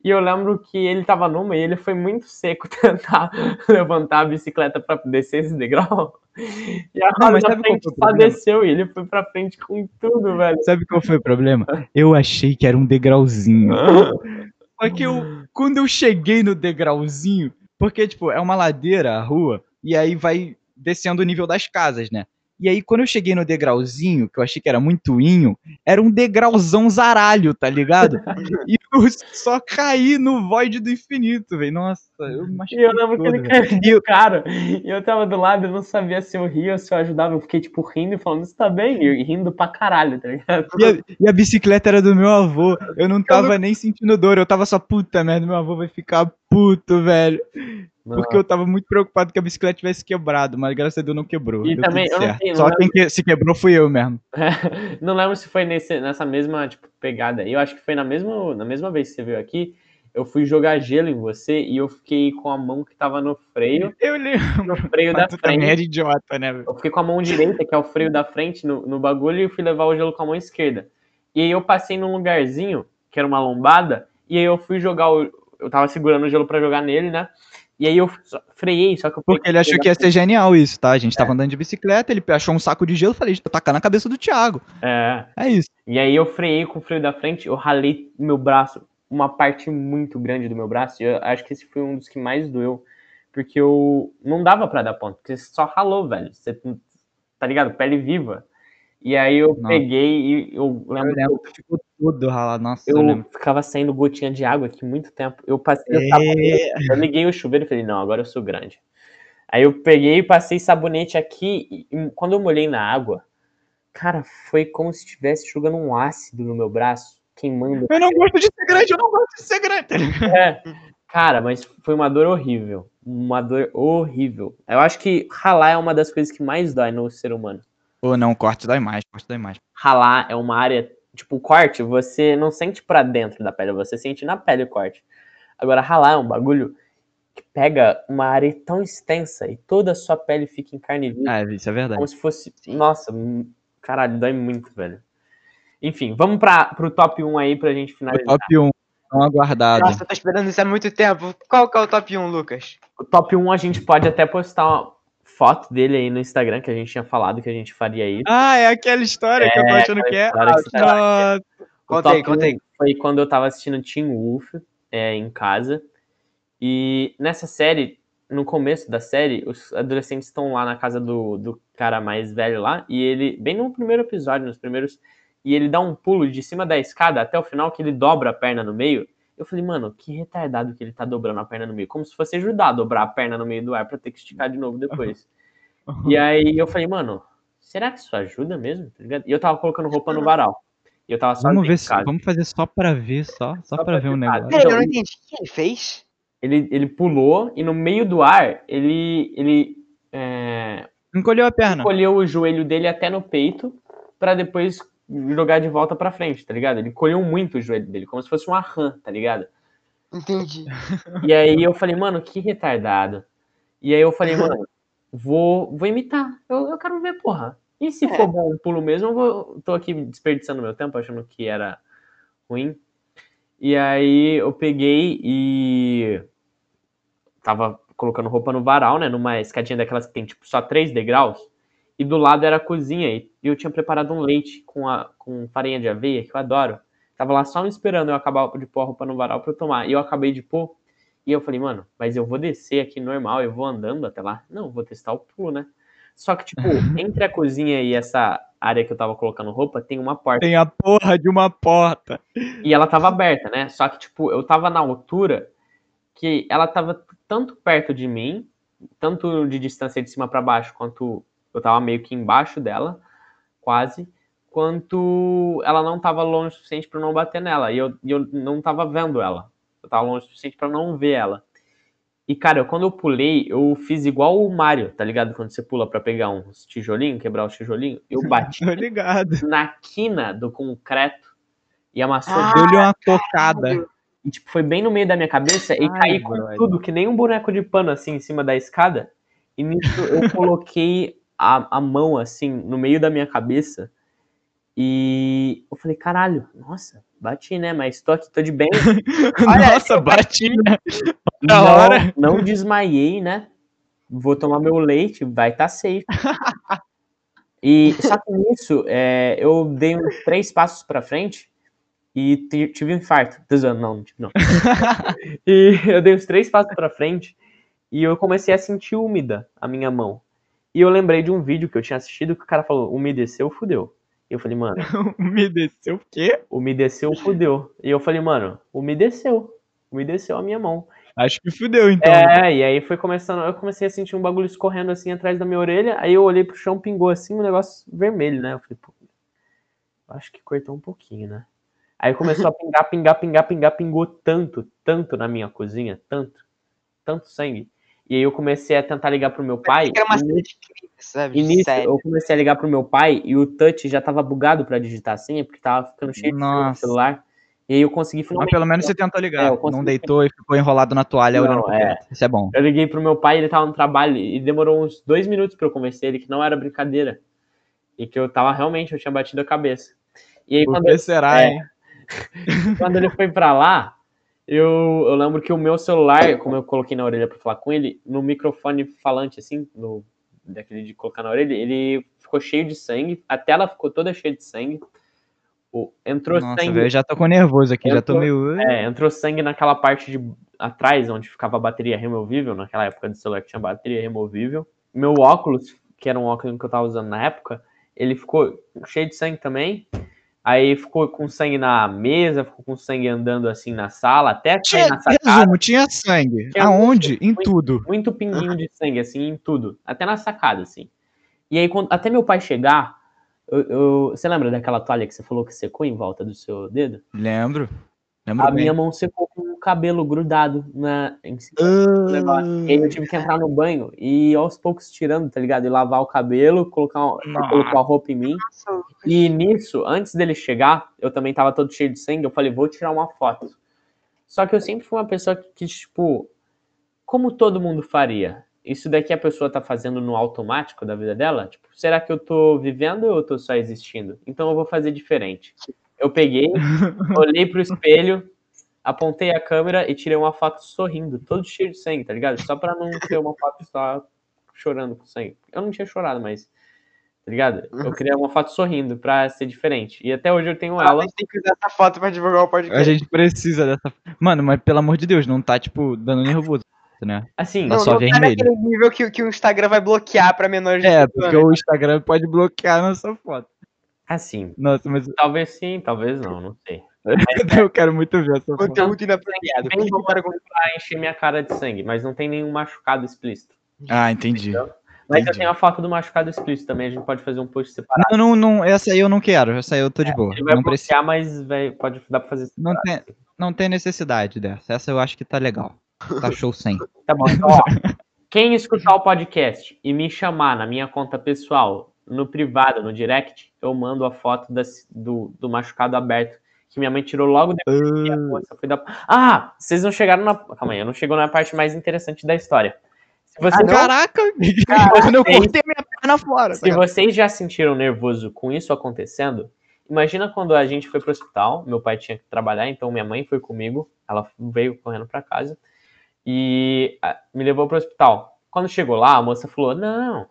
E eu lembro que ele tava numa e ele foi muito seco tentar levantar a bicicleta pra descer esse degrau. E a Não, roda qual frente só desceu e ele foi pra frente com tudo, velho. Sabe qual foi o problema? Eu achei que era um degrauzinho. Só que eu, quando eu cheguei no degrauzinho, porque, tipo, é uma ladeira, a rua, e aí vai descendo o nível das casas, né? E aí, quando eu cheguei no degrauzinho, que eu achei que era muito inho, era um degrauzão zaralho, tá ligado? E eu só caí no void do infinito, velho. Nossa, eu me E machuquei eu lembro que todo, ele velho. caiu cara. E eu tava do lado, eu não sabia se eu ria ou se eu ajudava. Eu fiquei, tipo, rindo e falando, você tá bem? E rindo pra caralho, tá ligado? E a, e a bicicleta era do meu avô. Eu não tava nem sentindo dor, eu tava só, puta merda, meu avô vai ficar puto, velho. Porque eu tava muito preocupado que a bicicleta tivesse quebrado, mas graças a Deus não quebrou. E também, eu não tenho- Só não quem que- se quebrou fui eu mesmo. Não lembro se foi nesse, nessa mesma tipo, pegada. aí. Eu acho que foi na mesma, na mesma vez que você veio aqui. Eu fui jogar gelo em você e eu fiquei com a mão que tava no freio, Eu lembro. no freio da Mas tu também frente. era idiota, né? Eu fiquei com a mão direita, que é o freio da frente, no, no bagulho, e fui levar o gelo com a mão esquerda. E aí eu passei num lugarzinho, que era uma lombada, e aí eu fui jogar o. Eu tava segurando o gelo pra jogar nele, né? E aí eu freiei, só que eu Porque ele achou que ia ser genial isso, tá? A gente tava andando de bicicleta, ele achou um saco de gelo, falei, tô tacando na cabeça do Thiago. É. É isso. E aí eu freiei com o freio da frente, eu ralei meu braço, uma parte muito grande do meu braço, e eu acho que esse foi um dos que mais doeu, porque eu não dava pra dar ponto, porque você só ralou, velho. Você tá ligado? Pele viva. E aí eu Nossa. peguei e eu Eu lembro que lembro, tu ficou todo ralado. Nossa, eu, eu lembro. ficava saindo gotinha de água aqui muito tempo. Eu passei o sabonete, eu liguei o chuveiro e falei, não, agora eu sou grande. Aí eu peguei e passei sabonete aqui, e quando eu molhei na água, cara, foi como se estivesse jogando um ácido no meu braço, queimando. Eu não gosto de ser grande, eu não gosto de ser grande. É, cara, mas foi uma dor horrível. Uma dor horrível. Eu acho que ralar é uma das coisas que mais dói no ser humano. Pô, não, corte dói mais, corte dói mais. ralar é uma área, tipo, o corte, você não sente pra dentro da pele, você sente na pele o corte. Agora, ralar é um bagulho que pega uma área tão extensa e toda a sua pele fica em carne viva, Ah, isso é verdade. como se fosse, nossa, hum, caralho, dói muito, velho. Enfim, vamos pra, pro top 1 aí pra gente O finalizar. top 1, tão aguardado. Nossa, eu tô esperando isso há muito tempo. Qual que é o top 1, Lucas? O top 1 a gente pode até postar uma foto dele aí no Instagram, que a gente tinha falado que a gente faria isso. Ah, é aquela história que eu tô achando que é. Você tá- Conta aí, conta aí. Foi quando eu tava assistindo Teen Wolf é, em casa. E nessa série, no começo da série, os adolescentes estão lá na casa do, do cara mais velho lá. E ele, bem no primeiro episódio, nos primeiros. E ele dá um pulo de cima da escada até o final, que ele dobra a perna no meio. Eu falei, mano, que retardado que ele tá dobrando a perna no meio. Como se fosse ajudar a dobrar a perna no meio do ar pra ter que esticar de novo depois. E aí eu falei, mano, será que isso ajuda mesmo? Tá ligado? E eu tava colocando roupa no varal. E eu tava só Vamos ver, se- vamos fazer só pra ver, só, só, Só pra pra ver um tentar. negócio. Peraí, eu Então, não entendi. O que ele fez? Ele, ele pulou e no meio do ar, ele, ele é, Encolheu a perna. colheu o joelho dele até no peito pra depois jogar de volta pra frente, tá ligado? Ele colheu muito o joelho dele, como se fosse uma rã, tá ligado? Entendi. E aí eu falei, mano, que retardado. E aí eu falei, mano, vou, vou imitar. Eu, eu quero ver, porra. E se for bom pulo mesmo, eu vou, tô aqui desperdiçando meu tempo, achando que era ruim. E aí eu peguei e tava colocando roupa no varal, né? Numa escadinha daquelas que tem tipo só três degraus. E do lado era a cozinha. E eu tinha preparado um leite com, a, com farinha de aveia, que eu adoro. Tava lá só me esperando eu acabar de pôr a roupa no varal pra eu tomar. E eu acabei de pôr. E eu falei, mano, mas eu vou descer aqui normal, eu vou andando até lá. Não, vou testar o pulo, né? Só que, tipo, entre a cozinha e essa área que eu tava colocando roupa, tem uma porta. Tem a porra de uma porta. E ela tava aberta, né? Só que, tipo, eu tava na altura que ela tava tanto perto de mim, tanto de distância de cima para baixo, quanto eu tava meio que embaixo dela, quase, quanto ela não tava longe o suficiente para não bater nela. E eu, eu não tava vendo ela. Eu tava longe o suficiente para não ver ela. E, cara, quando eu pulei, eu fiz igual o Mario, tá ligado? Quando você pula para pegar uns tijolinhos, quebrar os tijolinhos. Eu bati na quina do concreto e amassou Ah, Deu-lhe uma tocada. e, tipo, foi bem no meio da minha cabeça e Ai, caí com tudo, que nem um boneco de pano, assim, em cima da escada. E nisso eu coloquei a, a mão, assim, no meio da minha cabeça. E eu falei, caralho, nossa, bati, né? Mas tô aqui, tô de bem. Olha, Nossa, bati. né? Da hora. não desmaiei, né? Vou tomar meu leite, vai estar tá safe. E só que nisso, é, eu dei uns três passos pra frente e ti- tive um infarto. Não, não tive não. e eu dei uns três passos pra frente e eu comecei a sentir úmida a minha mão. E eu lembrei de um vídeo que eu tinha assistido que o cara falou, umedeceu, fudeu. E eu falei, mano, Me desceu o quê? umedeceu, fudeu. E eu falei, mano, umedeceu. Umedeceu a minha mão. Acho que fudeu, então. É, e aí foi começando, eu comecei a sentir um bagulho escorrendo assim atrás da minha orelha, aí eu olhei pro chão, pingou assim um negócio vermelho, né? Eu falei, pô, acho que cortou um pouquinho, né? Aí começou a pingar, pingar, pingar, pingar, pingou tanto, tanto na minha cozinha, tanto, tanto sangue. E aí eu comecei a tentar ligar pro meu pai. Era uma e cena de crime, sabe? nisso, Sério. eu comecei a ligar pro meu pai e o touch já tava bugado pra digitar a senha, porque tava ficando cheio de Nossa. celular. E aí eu consegui Mas finalmente. pelo menos você tentou É, ligar. consegui. não deitou e ficou enrolado na toalha Não, olhando pro é. teto. Isso é bom. Eu liguei pro meu pai, ele tava no trabalho e demorou uns dois minutos pra eu convencer ele que não era brincadeira. E que eu tava realmente, eu tinha batido a cabeça. E aí Por quando, que será, é. hein? quando ele foi pra lá, eu, eu lembro que o meu celular, como eu coloquei na orelha pra falar com ele, no microfone falante, assim, no, daquele de colocar na orelha, ele ficou cheio de sangue, a tela ficou toda cheia de sangue. Entrou Nossa, sangue. velho, eu já tô com nervoso aqui. Já tô Eu tô- meio. É, entrou sangue naquela parte de atrás, onde ficava a bateria removível, naquela época do celular que tinha bateria removível. Meu óculos, que era um óculos que eu tava usando na época, ele ficou cheio de sangue também. Aí ficou com sangue na mesa, ficou com sangue andando assim na sala, até Tinha, na sacada. resumo, tinha sangue. Tinha Aonde? Em muito. tudo. Muito pinguinho de sangue, assim, em tudo. Até na sacada, assim. E aí, quando- até meu pai chegar, eu- eu- você lembra daquela toalha que você falou que secou em volta do seu dedo? Lembro. Lembro A bem. minha mão secou com o cabelo grudado na, em cima do negócio. E aí eu tive que entrar no banho e aos poucos tirando, tá ligado? E lavar o cabelo, colocar, colocar a roupa em mim. E nisso, antes dele chegar, eu também tava todo cheio de sangue. Eu falei, vou tirar uma foto. Só que eu sempre fui uma pessoa que, que, tipo, como todo mundo faria? Isso daqui a pessoa tá fazendo no automático da vida dela? Tipo, será que eu tô vivendo ou eu tô só existindo? Então eu vou fazer diferente. Eu peguei, olhei pro espelho, apontei a câmera e tirei uma foto sorrindo, todo cheio de sangue, tá ligado? Só pra não ter uma foto só chorando com sangue. Eu não tinha chorado, mas, tá ligado? Eu queria uma foto sorrindo pra ser diferente. E até hoje eu tenho A ela. gente tem que usar essa foto pra divulgar o A podcast. gente precisa dessa. Mano, mas pelo amor de Deus, não tá, tipo, dando nervoso, né? Assim, Tá não, só não tá vermelho. naquele nível que, que o Instagram vai bloquear pra menores de É, 18 porque anos. o Instagram pode bloquear a nossa foto. Assim, Nossa, mas talvez sim, talvez não, não sei. eu quero muito ver essa foto. Conteúdo inapropriado. Bem Clique bom para pra encher minha cara de sangue, mas não tem nenhum machucado explícito. Ah, entendi. Mas eu Entendi. tenho a foto do machucado explícito também, a gente pode fazer um post separado. Não, não, não, essa aí eu não quero. Essa aí eu tô de boa. Ele vai Não precisa. bloquear, mas vai, pode dar pra fazer Não tem, não tem necessidade dessa. Essa eu acho que tá legal. Tá show 100. Tá bom, então, ó. Quem escutar o podcast e me chamar na minha conta pessoal, no privado, no direct, eu mando a foto das- do, do machucado aberto, que minha mãe tirou logo depois que a moça foi dar. Ah, vocês não chegaram na. Calma aí, eu não chegou na parte mais interessante da história. Se vocês, não? Caraca! Quando eu cortei minha perna fora. se vocês já sentiram nervoso com isso acontecendo, Imagina quando a gente foi pro hospital, meu pai tinha que trabalhar, então minha mãe foi comigo, ela veio correndo pra casa e ah, me levou pro hospital. Quando chegou lá, a moça falou: Não,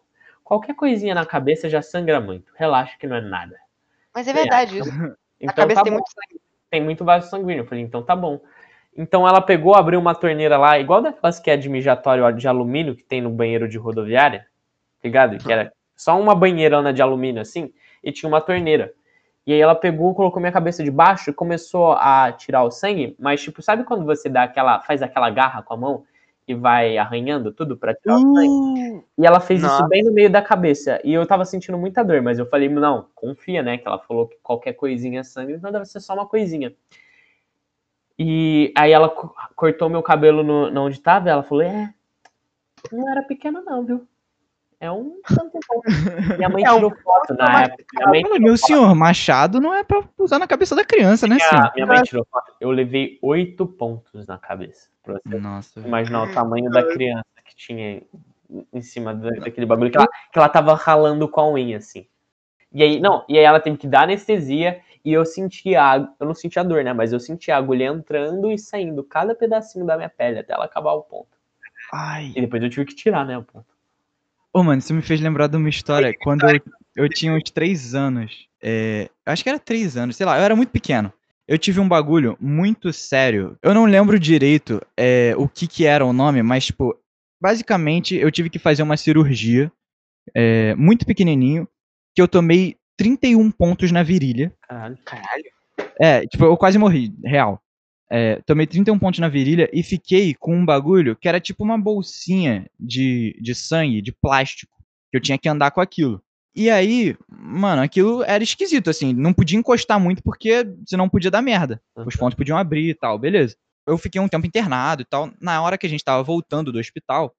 qualquer coisinha na cabeça já sangra muito, relaxa que não é nada. Mas é verdade isso. Então, a cabeça tá tem bom. muito sangue. tem muito vaso sanguíneo. Eu falei, então tá bom. Então ela pegou, abriu uma torneira lá, igual daquelas que é de mijatório de alumínio que tem no banheiro de rodoviária, ligado? Que era só uma banheirona de alumínio assim, e tinha uma torneira. E aí ela pegou, colocou minha cabeça debaixo e começou a tirar o sangue, mas tipo, sabe quando você dá aquela, faz aquela garra com a mão e vai arranhando tudo pra tirar o sangue? Uh, E ela fez Nossa. isso bem no meio da cabeça. E eu tava sentindo muita dor, mas eu falei, não, confia, né? Que ela falou que qualquer coisinha é sangue, então deve ser só uma coisinha. E aí ela co- cortou meu cabelo no, no onde tava, e ela falou, é, não era pequeno não, viu? É um tanto bom. Minha mãe É um tirou foto na época. Minha mãe, Fala, meu senhor, machado não é pra usar na cabeça da criança, né, minha, senhor? minha mãe tirou foto. Eu levei oito pontos na cabeça. Pra você Nossa. imaginar o tamanho da criança que tinha em cima da- daquele bagulho que ela, que ela tava ralando com a unha, assim. E aí, não, e aí ela teve que dar anestesia e eu sentia, a, eu não sentia dor, né? Mas eu sentia a agulha entrando e saindo cada pedacinho da minha pele até ela acabar o ponto. Ai. E depois eu tive que tirar, né, o ponto. Ô, mano, isso me fez lembrar de uma história. Quando eu, eu tinha uns três anos. É, acho que era três anos, sei lá, eu era muito pequeno. Eu tive um bagulho muito sério. Eu não lembro direito é, o que que era o nome, mas, tipo, basicamente eu tive que fazer uma cirurgia é, muito pequenininho, que eu tomei 31 pontos na virilha. Caralho. caralho. É, tipo, eu quase morri, real. É, tomei 31 pontos na virilha e fiquei com um bagulho que era tipo uma bolsinha de, de sangue, de plástico, que eu tinha que andar com aquilo. E aí, mano, aquilo era esquisito, assim, não podia encostar muito porque senão podia dar merda. Os pontos podiam abrir e tal, beleza. Eu fiquei um tempo internado e tal. Na hora que a gente tava voltando do hospital,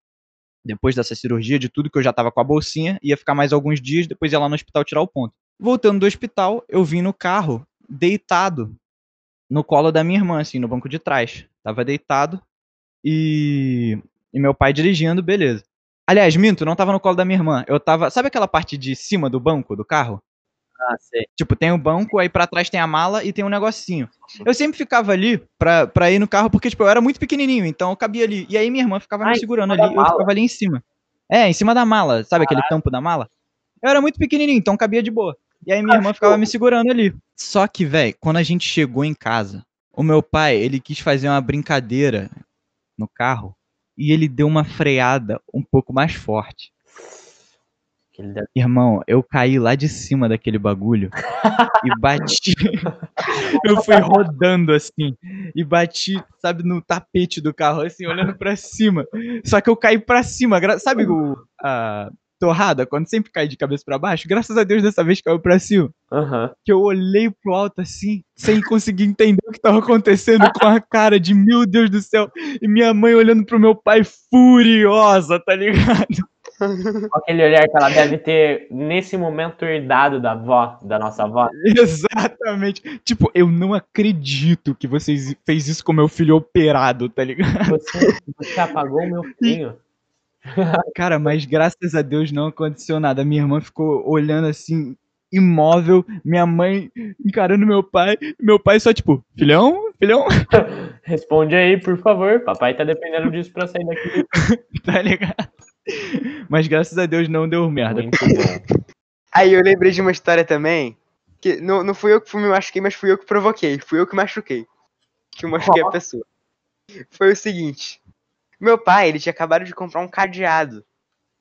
depois dessa cirurgia, de tudo que eu já tava com a bolsinha, ia ficar mais alguns dias, depois ia lá no hospital tirar o ponto. Voltando do hospital, eu vim no carro, deitado, no colo da minha irmã, assim, no banco de trás. Tava deitado e, e meu pai dirigindo, beleza. Aliás, minto, não tava no colo da minha irmã. Eu tava. Sabe aquela parte de cima do banco do carro? Ah, sei. Tipo, tem o banco, aí pra trás tem a mala e tem um negocinho. Eu sempre ficava ali pra, pra ir no carro, porque, tipo, eu era muito pequenininho, então eu cabia ali. E aí minha irmã ficava Ah, me segurando ali, eu ficava ali em cima. É, em cima da mala, sabe aquele tampo da mala? Eu era muito pequenininho, então cabia de boa. E aí minha irmã ficava me segurando ali. Só que, velho, quando a gente chegou em casa, o meu pai, ele quis fazer uma brincadeira no carro e ele deu uma freada um pouco mais forte. Deve- Irmão, eu caí lá de cima daquele bagulho e bati. eu fui rodando assim e bati, sabe, no tapete do carro, assim, olhando pra cima. Só que eu caí pra cima, sabe o, a torrada, quando sempre cai de cabeça pra baixo? Graças a Deus dessa vez caiu pra cima. Aham. Que eu olhei pro alto assim, sem conseguir entender o que tava acontecendo, com a cara de meu Deus do céu, e minha mãe olhando pro meu pai furiosa, tá ligado? Aquele olhar que ela deve ter, nesse momento, herdado da avó, da nossa avó. Exatamente. Tipo, eu não acredito que vocês fez isso com meu filho operado, tá ligado? Você, você apagou o meu filho. Cara, mas graças a Deus não aconteceu nada. Minha irmã ficou olhando assim, imóvel, minha mãe encarando meu pai, meu pai só tipo, filhão, filhão, Responde aí, por favor. Papai tá dependendo disso pra sair daqui. tá ligado? Mas graças a Deus não deu merda. Aí eu lembrei de uma história também, que não, não fui eu que fui me machuquei, mas fui eu que provoquei. Fui eu que machuquei. Que eu machuquei a pessoa. Foi o seguinte. Meu pai, ele tinha acabado de comprar um cadeado.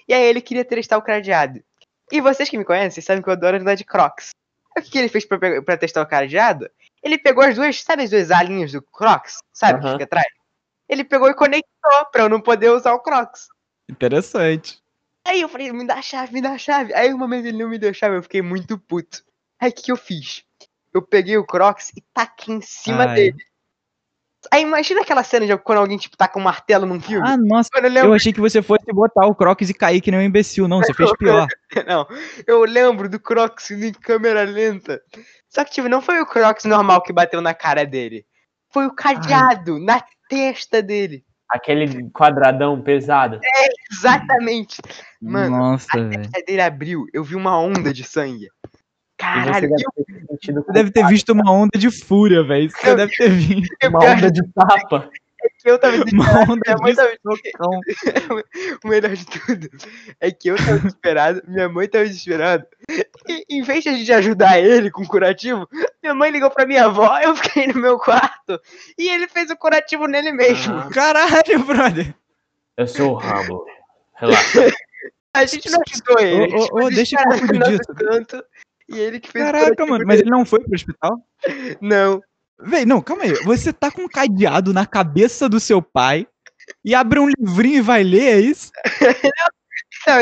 E aí ele queria testar o cadeado. E vocês que me conhecem sabem que eu adoro andar de crocs. O que, que ele fez pra, testar o cadeado? Ele pegou as duas, sabe as duas alinhas do crocs? Sabe, que Aham. fica atrás? Ele pegou e conectou pra eu não poder usar o crocs. Interessante. Aí eu falei, me dá a chave, me dá a chave. Aí uma vez ele não me deu a chave, eu fiquei muito puto. Aí o que, que eu fiz? Eu peguei o Crocs e taquei em cima Ai. dele. Aí imagina aquela cena de quando alguém, tipo, taca um martelo num filme. Ah, nossa, eu lembro, eu achei que você fosse botar o Crocs e cair que nem um imbecil. Não, você fez pior. não, eu lembro do Crocs em câmera lenta. Só que, tipo, não foi o Crocs normal que bateu na cara dele. Foi o cadeado na testa dele. Aquele quadradão pesado. Exatamente. Mano, Nossa. A testa dele abriu, eu vi uma onda de sangue. Caralho, deve e o ter Você deve ter visto uma onda de fúria, velho. Você Eu- deve ter visto uma onda de tapa. que eu tava uma desesperado. onda Minha mãe tava socão. O melhor de tudo é que eu tava desesperado, minha mãe tava desesperada. E em vez de a gente ajudar ele com o curativo, minha mãe ligou pra minha avó, eu fiquei no meu quarto e ele fez o curativo nele mesmo. Ah. Caralho, brother. Eu sou o Rambo. Relaxa. A gente não ajudou ele. Ô, ô, ficou ô, deixa eu desesperado concluir disso. E ele que fez o Caraca, mano. Mas ele não foi pro hospital? Não. Véi, não, calma aí. Você tá com um cadeado na cabeça do seu pai e abre um livrinho e vai ler, é isso?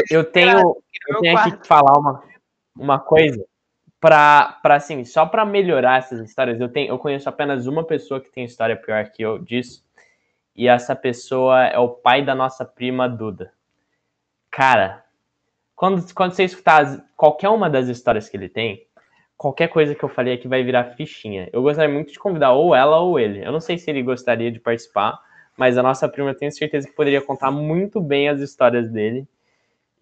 Eu tenho, eu tenho aqui que falar uma, uma coisa pra, pra, assim, só pra melhorar essas histórias. Eu, tenho, eu conheço apenas uma pessoa que tem história pior que eu disso. E essa pessoa é o pai da nossa prima Duda. Cara, quando, quando você escutar as- qualquer uma das histórias que ele tem, qualquer coisa que eu falei aqui vai virar fichinha. Eu gostaria muito de convidar ou ela ou ele. Eu não sei se ele gostaria de participar, mas a nossa prima eu tenho certeza que poderia contar muito bem as histórias dele.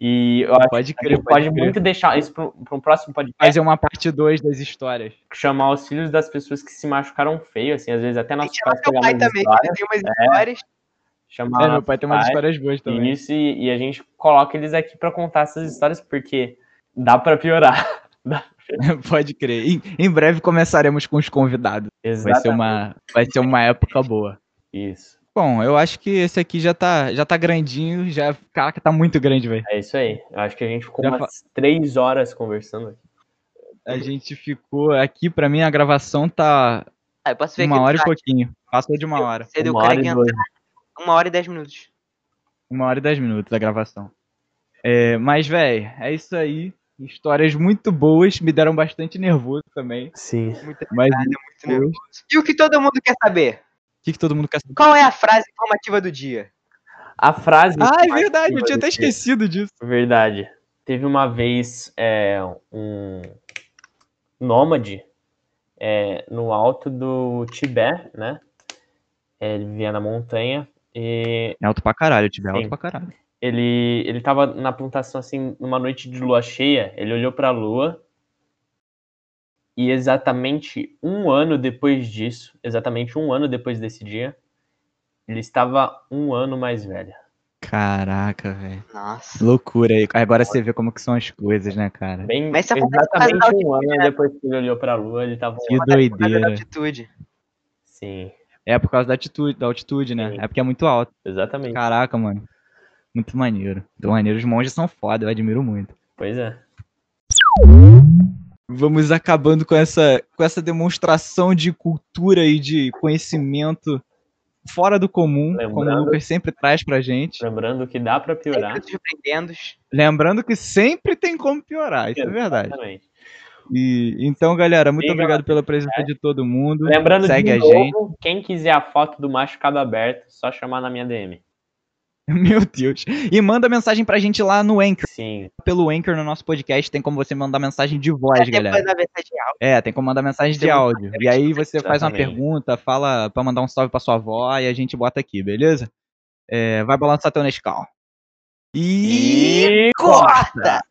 E eu acho Pode que crer, gente pode pode crer. muito deixar isso para um próximo podcast, Fazer uma parte 2 das histórias. chamar os filhos das pessoas que se machucaram feio, assim, às vezes até pegar pai também, que tem umas histórias. Chamar É, meu pai tem umas histórias boas também. isso e, e a gente coloca eles aqui para contar essas histórias, porque dá para piorar. Pode crer. Em, em breve começaremos com os convidados. Vai ser uma, vai ser uma época boa. Isso. Bom, eu acho que esse aqui já tá, já tá grandinho, já, caraca, tá muito grande, velho. É isso aí. Eu acho que a gente ficou Já umas três horas conversando aqui. A gente ficou aqui, pra mim a gravação tá Ah, eu posso ver uma hora e pouquinho. Passou de uma hora. Você deu Uma cara hora que e entra- dois. Uma hora e dez minutos. Uma hora e dez minutos a gravação. É, mas, velho, é isso aí. Histórias muito boas, me deram bastante nervoso também. Sim. Muita Mas muito depois, o nervoso. E o que todo mundo quer saber? que, que todo mundo quer saber? Qual é a frase informativa do dia? A frase. Ah, é verdade, eu tinha até esquecido disso. Verdade. Teve uma vez é, um nômade é, no alto do Tibete, né? É, Ele vivia na montanha e É alto pra caralho, tiver alto Sim. pra caralho. ele, ele tava na plantação assim, numa noite de lua cheia, ele olhou pra lua e exatamente um ano depois disso, exatamente um ano depois desse dia, ele estava um ano mais velho. Caraca, velho. Nossa. Loucura aí. Agora você vê como que são as coisas, né, cara? Bem, Mas causa exatamente um ano depois que ele olhou pra lua, ele tava um Que doideira. altitude. Sim, É por causa da altitude, da altitude, né? Sim. É porque é muito alto. exatamente. Caraca, mano. Muito maneiro. Muito maneiro. Os monges são foda, eu admiro muito. Pois é. Vamos acabando com essa, com essa demonstração de cultura e de conhecimento fora do comum, como o Lembrando- Lucas sempre traz pra gente. Lembrando que dá pra piorar. Lembrando que sempre tem como piorar, isso é verdade. Exatamente. E, então, galera, muito Siga obrigado pela presença de todo mundo. Lembrando Segue de a novo, gente. quem quiser a foto do machucado aberto, só chamar na minha DM. Meu Deus. E manda mensagem pra gente lá no Anchor. Sim, Pelo Anchor no nosso podcast tem como você mandar mensagem de voz, Até galera. mensagem áudio. É, tem como mandar mensagem de é áudio. E aí você faz uma pergunta, fala pra mandar um salve pra sua avó e a gente bota aqui, beleza? É, vai balançar teu Nescau. E... E Corta!